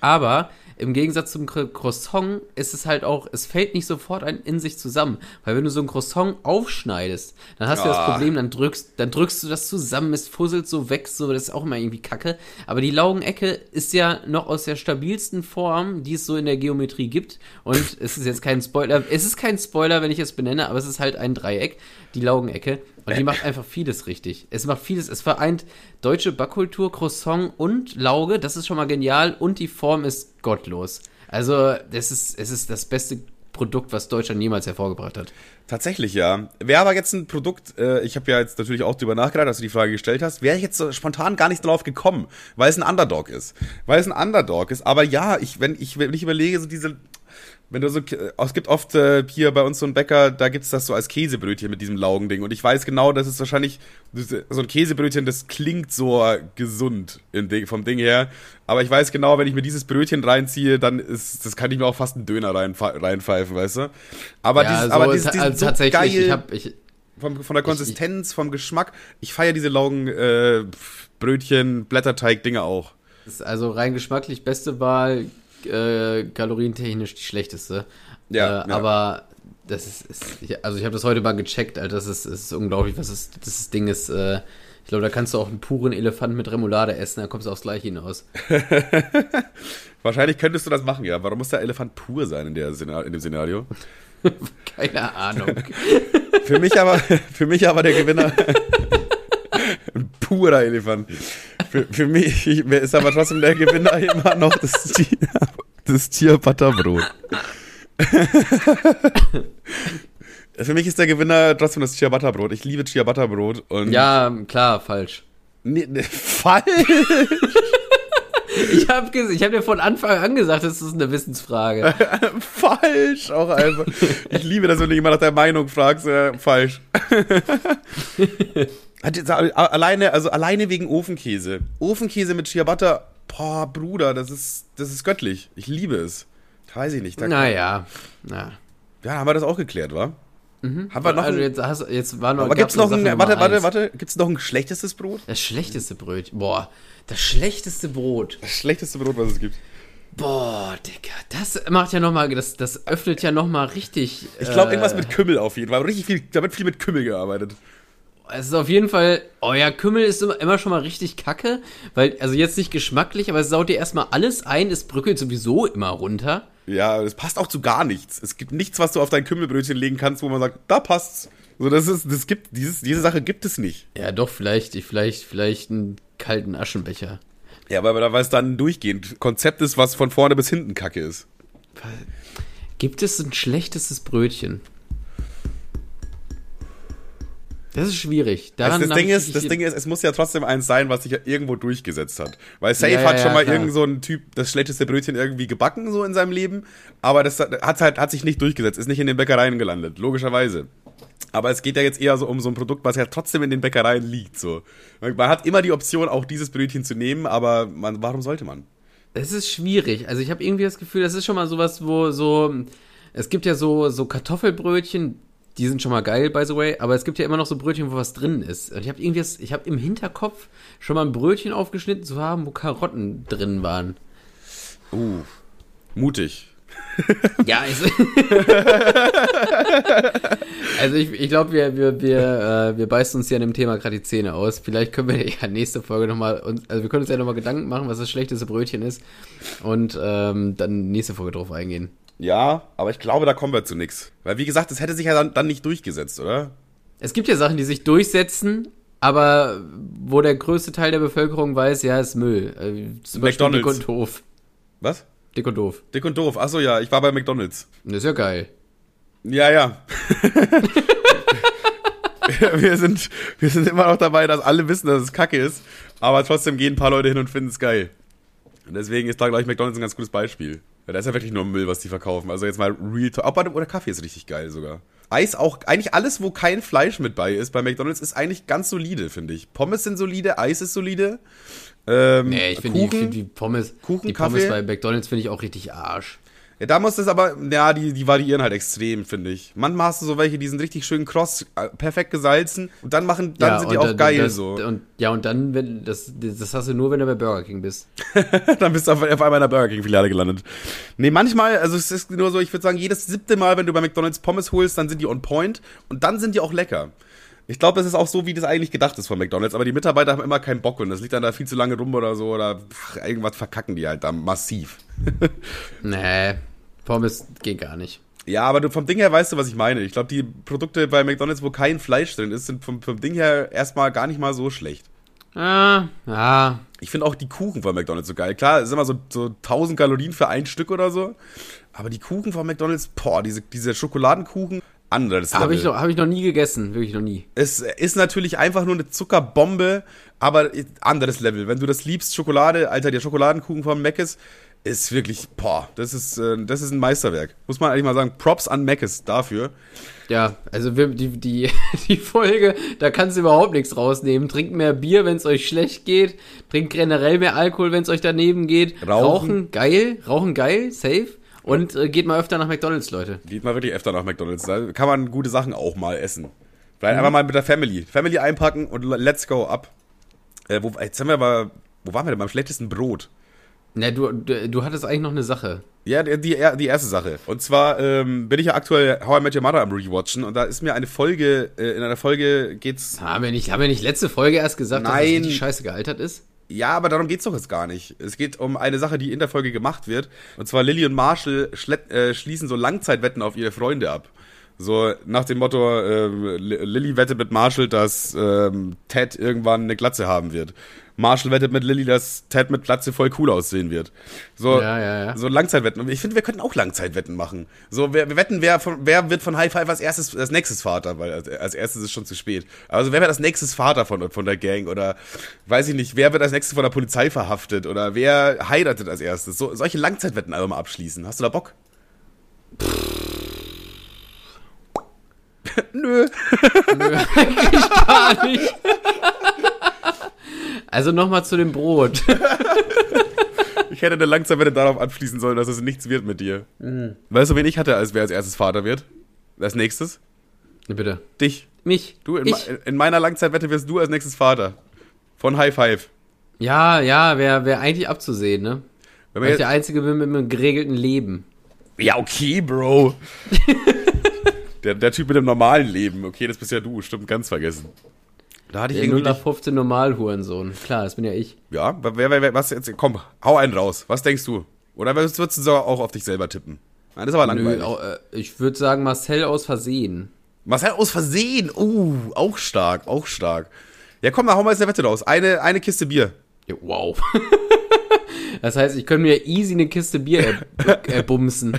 aber im Gegensatz zum Cro- Croissant ist es halt auch, es fällt nicht sofort ein, in sich zusammen. Weil wenn du so ein Croissant aufschneidest, dann hast du das Ja. Problem, dann drückst, dann drückst du das zusammen, es fusselt so weg, so, das ist auch immer irgendwie kacke. Aber die Laugenecke ist ja noch aus der stabilsten Form, die es so in der Geometrie gibt. Und es ist jetzt kein Spoiler, es ist kein Spoiler, wenn ich es benenne, aber es ist halt ein Dreieck, die Laugenecke. Und die macht einfach vieles richtig. Es macht vieles, es vereint deutsche Backkultur, Croissant und Lauge, das ist schon mal genial und die Form ist gottlos. Also, das ist, es ist das beste Produkt, was Deutschland jemals hervorgebracht hat. Tatsächlich, ja. Wäre aber jetzt ein Produkt, äh, ich habe ja jetzt natürlich auch drüber nachgedacht, dass du die Frage gestellt hast, wäre ich jetzt so spontan gar nicht drauf gekommen, weil es ein Underdog ist. Weil es ein Underdog ist. Aber ja, ich, wenn ich, wenn ich überlege, so diese, wenn du so, äh, es gibt oft äh, hier bei uns so einen Bäcker, da gibt's das so als Käsebrötchen mit diesem Laugending. Und ich weiß genau, das ist wahrscheinlich so ein Käsebrötchen, das klingt so gesund Ding, vom Ding her. Aber ich weiß genau, wenn ich mir dieses Brötchen reinziehe, dann ist, das kann ich mir auch fast einen Döner reinpfe- reinpfeifen, weißt du? Aber dieses, aber dieses, dieses also so tatsächlich, geil, ich habe ich, vom, von der Konsistenz, vom Geschmack. Ich feiere diese Laugen, äh, Brötchen, Blätterteig-Dinge auch. also rein geschmacklich beste Wahl, äh, kalorientechnisch die schlechteste. Ja, äh, ja. Aber das ist, ist also ich habe das heute mal gecheckt, Alter, das ist, ist unglaublich, was das, das Ding ist. Äh, ich glaube, da kannst du auch einen puren Elefant mit Remoulade essen, dann kommst du aufs Gleiche hinaus. Wahrscheinlich könntest du das machen, ja. Warum muss der Elefant pur sein in, der in dem Szenario? Keine Ahnung. Für mich aber, für mich aber der Gewinner. Ein purer Elefant. Für, für mich ist aber trotzdem der Gewinner immer noch das Tier, das Tier Butterbrot. Für mich ist der Gewinner trotzdem das Ciabatta-Brot. Ich liebe Ciabatta-Brot. Und ja, klar, falsch. Nee, nee, falsch. Ich habe ich hab dir von Anfang an gesagt, das ist eine Wissensfrage. falsch auch einfach. Ich liebe das, wenn du jemand nach der Meinung fragst. Äh, falsch. Hat jetzt, alleine, also alleine wegen Ofenkäse. Ofenkäse mit Ciabatta, boah, Bruder, das ist, das ist göttlich. Ich liebe es. Weiß ich nicht. Naja, na. Ja, haben wir das auch geklärt, wa? Haben wir noch also jetzt, hast, jetzt war noch, aber gibt's noch ein, warte, warte, warte, gibt's noch ein schlechtestes Brot? Das schlechteste Brötchen. Boah, das schlechteste Brot. Das schlechteste Brot, was es gibt. Boah, Digga, das macht ja nochmal, das, das öffnet ja nochmal richtig. Ich glaube, äh, irgendwas mit Kümmel auf jeden Fall. Richtig viel, da wird viel mit Kümmel gearbeitet. Es ist auf jeden Fall, oh ja, Kümmel ist immer, immer schon mal richtig kacke, weil, also jetzt nicht geschmacklich, aber es saut dir erstmal alles ein, es bröckelt sowieso immer runter. Ja, es passt auch zu gar nichts. Es gibt nichts, was du auf dein Kümmelbrötchen legen kannst, wo man sagt, da passt's. So, das ist, das gibt, dieses, diese Sache gibt es nicht. Ja, doch, vielleicht, vielleicht, vielleicht einen kalten Aschenbecher. Ja, aber da weil es dann durchgehend Konzept ist, was von vorne bis hinten Kacke ist. Gibt es ein schlechtestes Brötchen? Das ist schwierig. Das, Daran das, Ding ist, das Ding ist, es muss ja trotzdem eins sein, was sich ja irgendwo durchgesetzt hat. Weil Safe Ja, hat ja, schon mal klar. irgend so ein Typ das schlechteste Brötchen irgendwie gebacken, so in seinem Leben. Aber das hat halt, hat sich nicht durchgesetzt, ist nicht in den Bäckereien gelandet, logischerweise. Aber es geht ja jetzt eher so um so ein Produkt, was ja trotzdem in den Bäckereien liegt, so. Man hat immer die Option, auch dieses Brötchen zu nehmen, aber man, warum sollte man? Es ist schwierig. Also ich habe irgendwie das Gefühl, das ist schon mal sowas, wo so. Es gibt ja so, so Kartoffelbrötchen, die sind schon mal geil, by the way, aber es gibt ja immer noch so Brötchen, wo was drin ist. Und ich habe irgendwie, das, ich habe im Hinterkopf schon mal ein Brötchen aufgeschnitten zu haben, wo Karotten drin waren. Uh, mutig. Ja, also, also ich, ich glaube, wir, wir, wir, äh, wir beißen uns ja an dem Thema gerade die Zähne aus. Vielleicht können wir ja nächste Folge nochmal, uns- also wir können uns ja nochmal Gedanken machen, was das schlechteste Brötchen ist und ähm, dann nächste Folge drauf eingehen. Ja, aber ich glaube, da kommen wir zu nix. Weil, wie gesagt, das hätte sich ja dann, dann nicht durchgesetzt, oder? Es gibt ja Sachen, die sich durchsetzen, aber wo der größte Teil der Bevölkerung weiß, ja, ist Müll. Äh, zum Beispiel McDonald's. Dick und doof. Was? Dick und doof. Dick und doof. Achso, ja, ich war bei McDonalds. Das ist ja geil. Ja, ja. wir, sind, wir sind immer noch dabei, dass alle wissen, dass es kacke ist, aber trotzdem gehen ein paar Leute hin und finden es geil. Und deswegen ist da, glaube ich, McDonalds ein ganz gutes Beispiel. Ja, da ist ja wirklich nur Müll, was die verkaufen. Also jetzt mal Real Talk. Oh, oder Kaffee ist richtig geil sogar. Eis auch, eigentlich alles, wo kein Fleisch mit bei ist bei McDonalds, ist eigentlich ganz solide, finde ich. Pommes sind solide, Eis ist solide. Ähm, nee, ich finde die, find die Pommes, Kuchen, die Pommes bei McDonalds finde ich auch richtig Arsch. Ja, da muss es aber, ja, die, die variieren halt extrem, finde ich. Manchmal hast du so welche, die sind richtig schön kross, äh, perfekt gesalzen und dann machen, dann ja, sind die auch geil das, so. Und, ja, und dann, wenn, das, das hast du nur, wenn du bei Burger King bist. dann bist du auf, auf einmal in der Burger King-Filiale gelandet. Nee, manchmal, also es ist nur so, ich würde sagen, jedes siebte Mal, wenn du bei McDonalds Pommes holst, dann sind die on point und dann sind die auch lecker. Ich glaube, das ist auch so, wie das eigentlich gedacht ist von McDonalds, aber die Mitarbeiter haben immer keinen Bock und das liegt dann da viel zu lange rum oder so oder ach, irgendwas verkacken die halt da massiv. nee, Pommes geht gar nicht. Ja, aber du, vom Ding her weißt du, was ich meine. Ich glaube, die Produkte bei McDonalds, wo kein Fleisch drin ist, sind vom, vom Ding her erstmal gar nicht mal so schlecht. Ah, ja. Ich finde auch die Kuchen von McDonalds so geil. Klar, es ist immer so, so 1000 Kalorien für ein Stück oder so. Aber die Kuchen von McDonalds, boah, diese, diese Schokoladenkuchen, anderes Habe ich, noch, hab ich noch nie gegessen, wirklich noch nie. Es ist natürlich einfach nur eine Zuckerbombe, aber anderes Level. Wenn du das liebst, Schokolade, Alter, der Schokoladenkuchen von Mc's ist wirklich, boah, das ist, äh, das ist ein Meisterwerk. Muss man eigentlich mal sagen. Props an Mc's dafür. Ja, also wir, die, die, die Folge, da kannst du überhaupt nichts rausnehmen. Trinkt mehr Bier, wenn es euch schlecht geht. Trinkt generell mehr Alkohol, wenn es euch daneben geht. Rauchen. Rauchen geil. Rauchen geil, safe. Und äh, geht mal öfter nach McDonalds, Leute. Geht mal wirklich öfter nach McDonalds. Da kann man gute Sachen auch mal essen. Vielleicht mhm. einfach mal mit der Family. Family einpacken und let's go ab. Äh, wo, jetzt haben wir aber, wo waren wir denn beim schlechtesten Brot? Na, du, du, du hattest eigentlich noch eine Sache. Ja, die, die, die erste Sache. Und zwar ähm, bin ich ja aktuell How I Met Your Mother am Rewatchen und da ist mir eine Folge, äh, in einer Folge geht's. Haben wir nicht, haben wir nicht letzte Folge erst gesagt, Nein. dass die Scheiße gealtert ist? Ja, aber darum geht's doch jetzt gar nicht. Es geht um eine Sache, die in der Folge gemacht wird. Und zwar Lilly und Marshall äh, schließen so Langzeitwetten auf ihre Freunde ab. So nach dem Motto, äh, Lilly wettet mit Marshall, dass ähm, Ted irgendwann eine Glatze haben wird. Marshall wettet mit Lilly, dass Ted mit Glatze voll cool aussehen wird. So, ja, ja, ja. so Langzeitwetten. Ich finde, wir könnten auch Langzeitwetten machen. So, wir, wir wetten, wer, von, wer wird von High Five als erstes, als nächstes Vater, weil als, als erstes ist schon zu spät. Also wer wird als nächstes Vater von, von der Gang oder weiß ich nicht, wer wird als nächstes von der Polizei verhaftet oder wer heiratet als erstes? So, solche Langzeitwetten einfach mal abschließen. Hast du da Bock? Nö. Nö, eigentlich gar nicht. Also nochmal zu dem Brot. ich hätte eine Langzeitwette darauf abschließen sollen, dass es nichts wird mit dir. Mhm. Weißt du, wen ich hatte, als wer als erstes Vater wird? Als nächstes? Bitte. Dich. Mich. Du, in, ich. in meiner Langzeitwette wirst du als nächstes Vater. Von High Five. Ja, ja, wäre wär eigentlich abzusehen, ne? Wenn Weil ich der Einzige bin mit einem geregelten Leben. Ja, okay, Bro. der, der Typ mit dem normalen Leben. Okay, das bist ja du. Stimmt, ganz vergessen. Da hatte ich der irgendwie. 0 15 Normalhurensohn. Klar, das bin ja ich. Ja, wer, wer, wer, was jetzt? Komm, hau einen raus. Was denkst du? Oder würdest du sogar auch auf dich selber tippen? Nein, das ist aber langweilig. Nö, auch, äh, ich würde sagen, Marcel aus Versehen. Marcel aus Versehen? Uh, auch stark, auch stark. Ja, komm, dann hau mal jetzt eine Wette raus. Eine, eine Kiste Bier. Ja, wow. das heißt, ich könnte mir easy eine Kiste Bier erbumsen.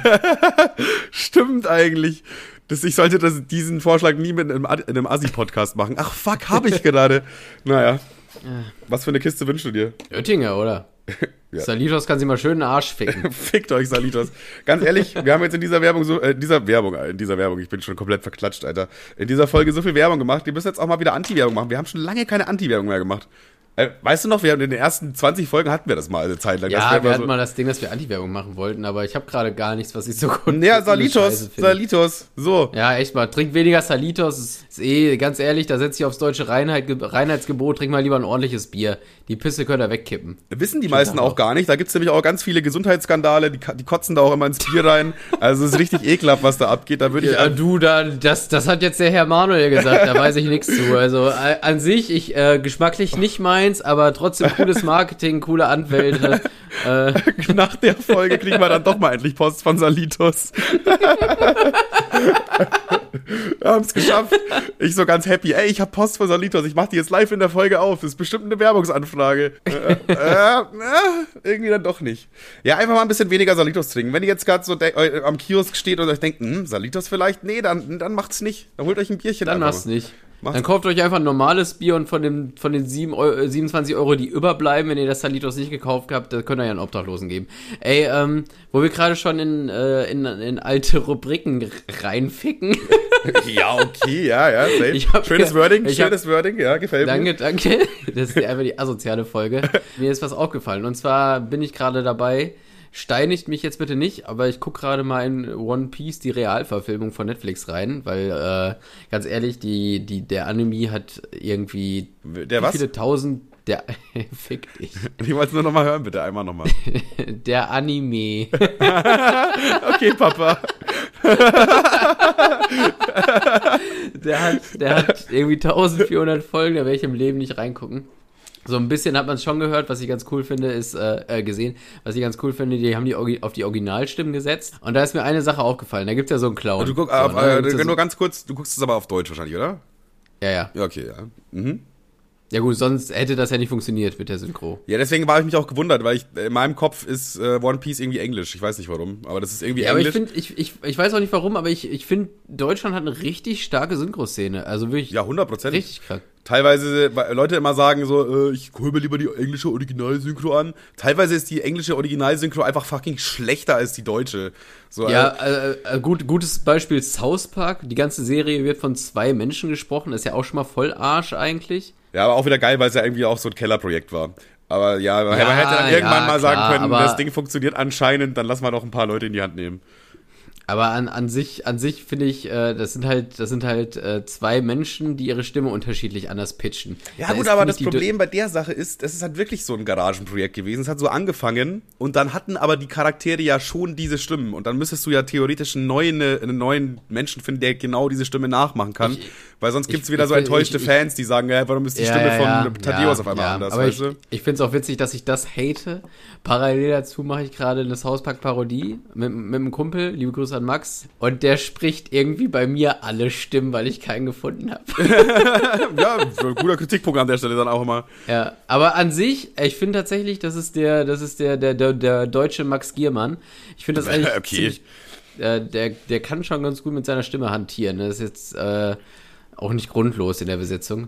Stimmt eigentlich. Das, ich sollte das, diesen Vorschlag nie mit einem, in einem Assi-Podcast machen. Ach fuck, hab ich gerade. Naja. Was für eine Kiste wünschst du dir? Oettinger, oder? ja. Salitos kann sich mal schön den Arsch ficken. Fickt euch, Salitos. Ganz ehrlich, wir haben jetzt in dieser Werbung so, äh, in dieser Werbung, äh, in dieser Werbung, ich bin schon komplett verklatscht, Alter. In dieser Folge so viel Werbung gemacht. Wir müssen jetzt auch mal wieder Anti-Werbung machen. Wir haben schon lange keine Anti-Werbung mehr gemacht. Äh, weißt du noch, wir haben in den ersten 20 Folgen hatten wir das mal eine Zeit lang. Ja, wir hatten so mal das Ding, dass wir Anti-Werbung machen wollten, aber ich habe gerade gar nichts, was ich so gut Ja, Salitos, Salitos, so. Ja, echt mal, trink weniger Salitos, ist, ist eh, ganz ehrlich, da setze ich aufs deutsche Reinheit, Reinheitsgebot, trink mal lieber ein ordentliches Bier. Die Pisse könnt ihr wegkippen. Wissen die meisten auch gar nicht, da gibt's nämlich auch ganz viele Gesundheitsskandale, die, die kotzen da auch immer ins Bier rein, also es ist richtig ekelhaft, was da abgeht, da würde ich... Ja, du, da, das, das hat jetzt der Herr Manuel gesagt, da weiß ich nichts zu, also äh, an sich, ich, äh, geschmacklich nicht meins, aber trotzdem cooles Marketing, coole Anwälte. äh. Nach der Folge kriegen wir dann doch mal endlich Post von Salitos. wir haben es geschafft. Ich so ganz happy. Ey, ich habe Post von Salitos. Ich mache die jetzt live in der Folge auf. Das ist bestimmt eine Werbungsanfrage. äh, äh, äh, irgendwie dann doch nicht. Ja, einfach mal ein bisschen weniger Salitos trinken. Wenn ihr jetzt gerade so am Kiosk steht und euch denkt, hm, Salitos vielleicht? Nee, dann, dann macht's nicht. Dann holt euch ein Bierchen. Dann macht's nicht. Macht's Dann kauft euch einfach ein normales Bier und von, dem, von den 7 Euro, 27 Euro, die überbleiben, wenn ihr das Salitos nicht gekauft habt, da könnt ihr ja einen Obdachlosen geben. Ey, ähm, wo wir gerade schon in, äh, in, in alte Rubriken reinficken. ja, okay, ja, ja. hab schönes Wording, ich hab- schönes Wording, ja, gefällt mir. Danke, danke. Das ist einfach die asoziale Folge. Mir ist was aufgefallen. Und zwar bin ich gerade dabei, steinigt mich jetzt bitte nicht, aber ich gucke gerade mal in One Piece, die Realverfilmung von Netflix rein, weil, äh, ganz ehrlich, die, die, der Anime hat irgendwie Der wie was? viele tausend, der, fick dich, Ich wollte es nur nochmal hören, bitte, einmal nochmal. der Anime. Okay, Papa. Der hat, der hat irgendwie 1400 Folgen, da werde ich im Leben nicht reingucken. So ein bisschen hat man es schon gehört, was ich ganz cool finde, ist, äh, äh, gesehen, was ich ganz cool finde, die haben die auf die Originalstimmen gesetzt. Und da ist mir eine Sache aufgefallen, da gibt es ja so einen Clown. Du guck, so, äh, ne? Äh, nur so, ganz kurz, du guckst es aber auf Deutsch wahrscheinlich, oder? ja, ja. Ja, okay, ja. Mhm. Ja gut, sonst hätte das ja nicht funktioniert mit der Synchro. Ja, deswegen war ich mich auch gewundert, weil ich in meinem Kopf ist äh, One Piece irgendwie Englisch. Ich weiß nicht warum, aber das ist irgendwie Ja, aber ich Englisch. finde, ich, ich, ich weiß auch nicht warum, aber ich, ich finde, Deutschland hat eine richtig starke Synchro-Szene. Also wirklich ja, 100 Prozent. richtig krass. Teilweise, weil Leute immer sagen so, äh, ich hol mir lieber die englische Originalsynchro an. Teilweise ist die englische Originalsynchro einfach fucking schlechter als die deutsche. So, Ja, äh, äh, äh, gut, gutes Beispiel South Park. Die ganze Serie wird von zwei Menschen gesprochen. Das ist ja auch schon mal voll Arsch eigentlich. ja, aber auch wieder geil, weil es ja irgendwie auch so ein Kellerprojekt war. Aber ja, man hätte dann ja, irgendwann mal sagen klar, können, das Ding funktioniert anscheinend, dann lass mal noch ein paar Leute in die Hand nehmen. Aber an, an sich, an sich finde ich, äh, das sind halt, das sind halt äh, zwei Menschen, die ihre Stimme unterschiedlich anders pitchen. Ja, Da gut, ist, aber das Problem bei der Sache ist, es ist halt wirklich so ein Garagenprojekt gewesen. Es hat so angefangen und dann hatten aber die Charaktere ja schon diese Stimmen. Und dann müsstest du ja theoretisch einen neuen, einen neuen Menschen finden, der genau diese Stimme nachmachen kann. Ich- Weil sonst gibt's ich- wieder ich so enttäuschte ich- Fans, die sagen, ja, warum ist die Stimme von Thaddeus auf einmal ja, anders, aber weißt ich, du? ich finde es auch witzig, dass ich das hate. Parallel dazu mache ich gerade eine South Park Parodie mit, mit einem Kumpel, liebe Grüße an Max. Und der spricht irgendwie bei mir alle Stimmen, weil ich keinen gefunden habe. ja, so ein guter Kritikpunkt an der Stelle dann auch immer. Ja, aber an sich, ich finde tatsächlich, das ist der, das ist der, der, der, der deutsche Max Giermann. Ich finde das eigentlich Okay. ziemlich, äh, der, der kann schon ganz gut mit seiner Stimme hantieren. Das ist jetzt äh, auch nicht grundlos in der Besetzung.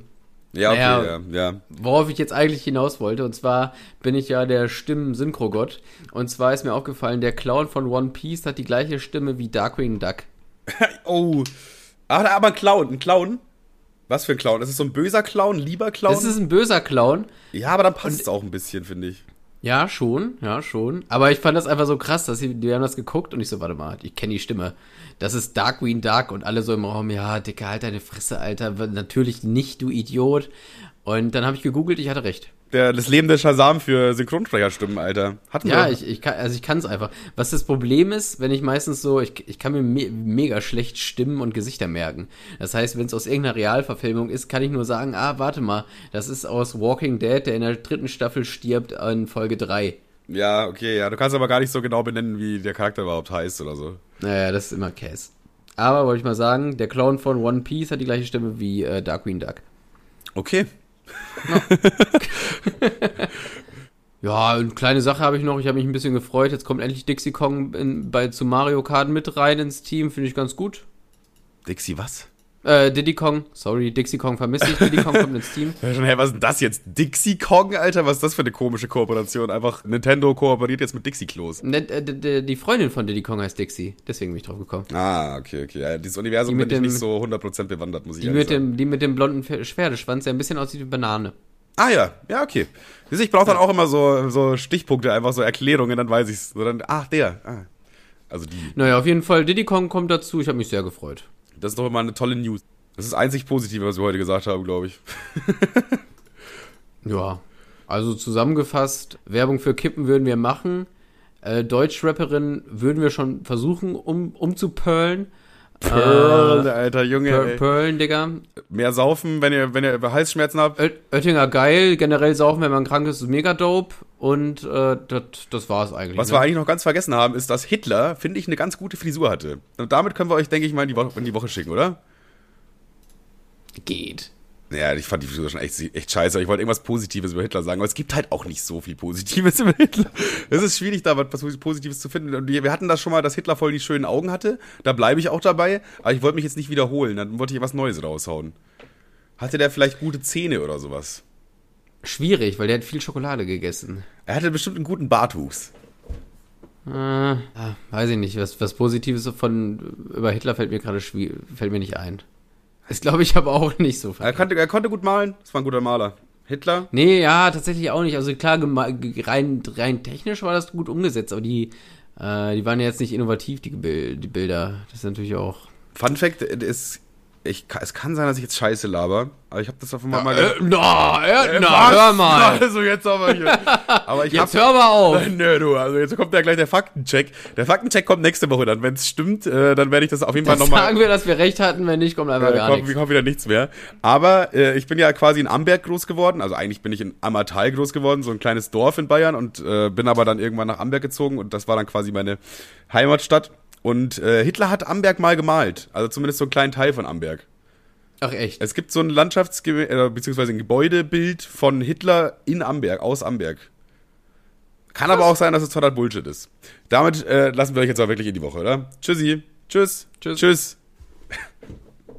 Ja, okay, Naja. ja, ja. Worauf ich jetzt eigentlich hinaus wollte, und zwar bin ich ja der Stimmen-Synchro-Gott. Und zwar ist mir aufgefallen, der Clown von One Piece hat die gleiche Stimme wie Darkwing Duck. Oh. Ach, aber ein Clown, ein Clown. Was für ein Clown? Ist es so ein böser Clown, lieber Clown? Das ist ein böser Clown. ja, aber dann passt es auch ein bisschen, finde ich. Ja, schon, ja, schon. Aber ich fand das einfach so krass, dass sie, die haben das geguckt und ich so, warte mal, ich kenne die Stimme. Das ist Darkwing Duck und alle so im Raum, ja, Dicker, halt deine Fresse, Alter. Natürlich nicht, du Idiot. Und dann habe ich gegoogelt, ich hatte recht. Der, das lebende Shazam für Synchronsprecherstimmen, Alter. Hatten Ja, wir. ich, ich kann, also ich kann es einfach. Was das Problem ist, wenn ich meistens so, ich, ich kann mir me mega schlecht Stimmen und Gesichter merken. Das heißt, wenn es aus irgendeiner Realverfilmung ist, kann ich nur sagen, ah, warte mal, das ist aus Walking Dead, der in der dritten Staffel stirbt in Folge 3. Ja, okay, ja. Du kannst aber gar nicht so genau benennen, wie der Charakter überhaupt heißt oder so. Naja, das ist immer Käse. Aber wollte ich mal sagen, der Clown von One Piece hat die gleiche Stimme wie äh, Darkwing Duck. Okay. Ja, eine kleine Sache habe ich noch. Ich habe mich ein bisschen gefreut. Jetzt kommt endlich Dixie Kong in, bei, zu Mario Kart mit rein ins Team. Finde ich ganz gut. Dixie, was? Äh, Diddy Kong. Sorry, Dixie Kong vermisse ich. Diddy Kong kommt ins Team. Schon, Hä, was ist denn das jetzt? Dixie Kong, Alter? Was ist das für eine komische Kooperation? Einfach Nintendo kooperiert jetzt mit Dixie Klos. Ne, Die Freundin von Diddy Kong heißt Dixie. Deswegen bin ich drauf gekommen. Ah, okay, okay. Ja, dieses Universum Die bin ich dem- nicht so 100% bewandert, muss ich Die mit, sagen. dem, die mit dem blonden Pferdeschwanz, der ein bisschen aussieht wie Banane. Ah ja, ja, okay. Ich brauche dann auch immer so, so Stichpunkte, einfach so Erklärungen, dann weiß ich's. So dann, ach, der. Ah. Also die. Naja, auf jeden Fall, Diddy Kong kommt dazu. Ich habe mich sehr gefreut. Das ist doch immer eine tolle News. Das ist das einzig Positive, was wir heute gesagt haben, glaube ich. Ja, also zusammengefasst, Werbung für Kippen würden wir machen. Äh, Deutschrapperin würden wir schon versuchen, um, umzuperlen. Pearl, Alter, Junge. Per ey. Perlen, Digga. Mehr saufen, wenn ihr, wenn ihr Halsschmerzen habt. Oet- Oettinger geil, generell saufen, wenn man krank ist, ist mega dope. Und äh, das, das war's eigentlich. Was ne? wir eigentlich noch ganz vergessen haben, ist, dass Hitler, finde ich, eine ganz gute Frisur hatte. Und damit können wir euch, denke ich mal, in die, Woche, in die Woche schicken, oder? Geht. Ja, ich fand die Frisur schon echt, echt scheiße. Ich wollte irgendwas Positives über Hitler sagen, aber es gibt halt auch nicht so viel Positives über Hitler. Es ist schwierig, da was Positives zu finden. Und wir hatten das schon mal, dass Hitler voll die schönen Augen hatte. Da bleibe ich auch dabei. Aber ich wollte mich jetzt nicht wiederholen. Dann wollte ich was Neues raushauen. Hatte der vielleicht gute Zähne oder sowas? Schwierig, weil der hat viel Schokolade gegessen. Er hatte bestimmt einen guten Bartwuchs. Äh, ah, weiß ich nicht. Was, was Positives von über Hitler fällt mir gerade fällt mir nicht ein. Das glaube ich aber auch nicht so. Er konnte, er konnte gut malen. Das war ein guter Maler. Hitler? Nee, ja, tatsächlich auch nicht. Also klar, rein, rein technisch war das gut umgesetzt, aber die, äh, die waren ja jetzt nicht innovativ, die, die Bilder. Das ist natürlich auch. Fun Fact ist, ich, es kann sein, dass ich jetzt Scheiße laber, aber ich habe das auf einmal mal. Äh, na, äh, na, hör mal. Also jetzt aber hier. Aber ich jetzt hab, hör mal auf. Nö, du, also jetzt kommt ja gleich der Faktencheck. Der Faktencheck kommt nächste Woche dann. Wenn es stimmt, äh, dann werde ich das auf jeden Fall nochmal. Sagen wir, dass wir recht hatten, wenn nicht, kommt einfach äh, gar kommt, nichts. kommt wieder nichts mehr. Aber äh, ich bin ja quasi in Amberg groß geworden. Also eigentlich bin ich in Ammertal groß geworden, so ein kleines Dorf in Bayern und äh, bin aber dann irgendwann nach Amberg gezogen und das war dann quasi meine Heimatstadt. Und äh, Hitler hat Amberg mal gemalt. Also zumindest so einen kleinen Teil von Amberg. Ach echt? Es gibt so ein Landschafts- äh, bzw. ein Gebäudebild von Hitler in Amberg, aus Amberg. Kann Was? aber auch sein, dass es total Bullshit ist. Damit äh, lassen wir euch jetzt auch wirklich in die Woche, oder? Tschüssi. Tschüss. Tschüss. Tschüss.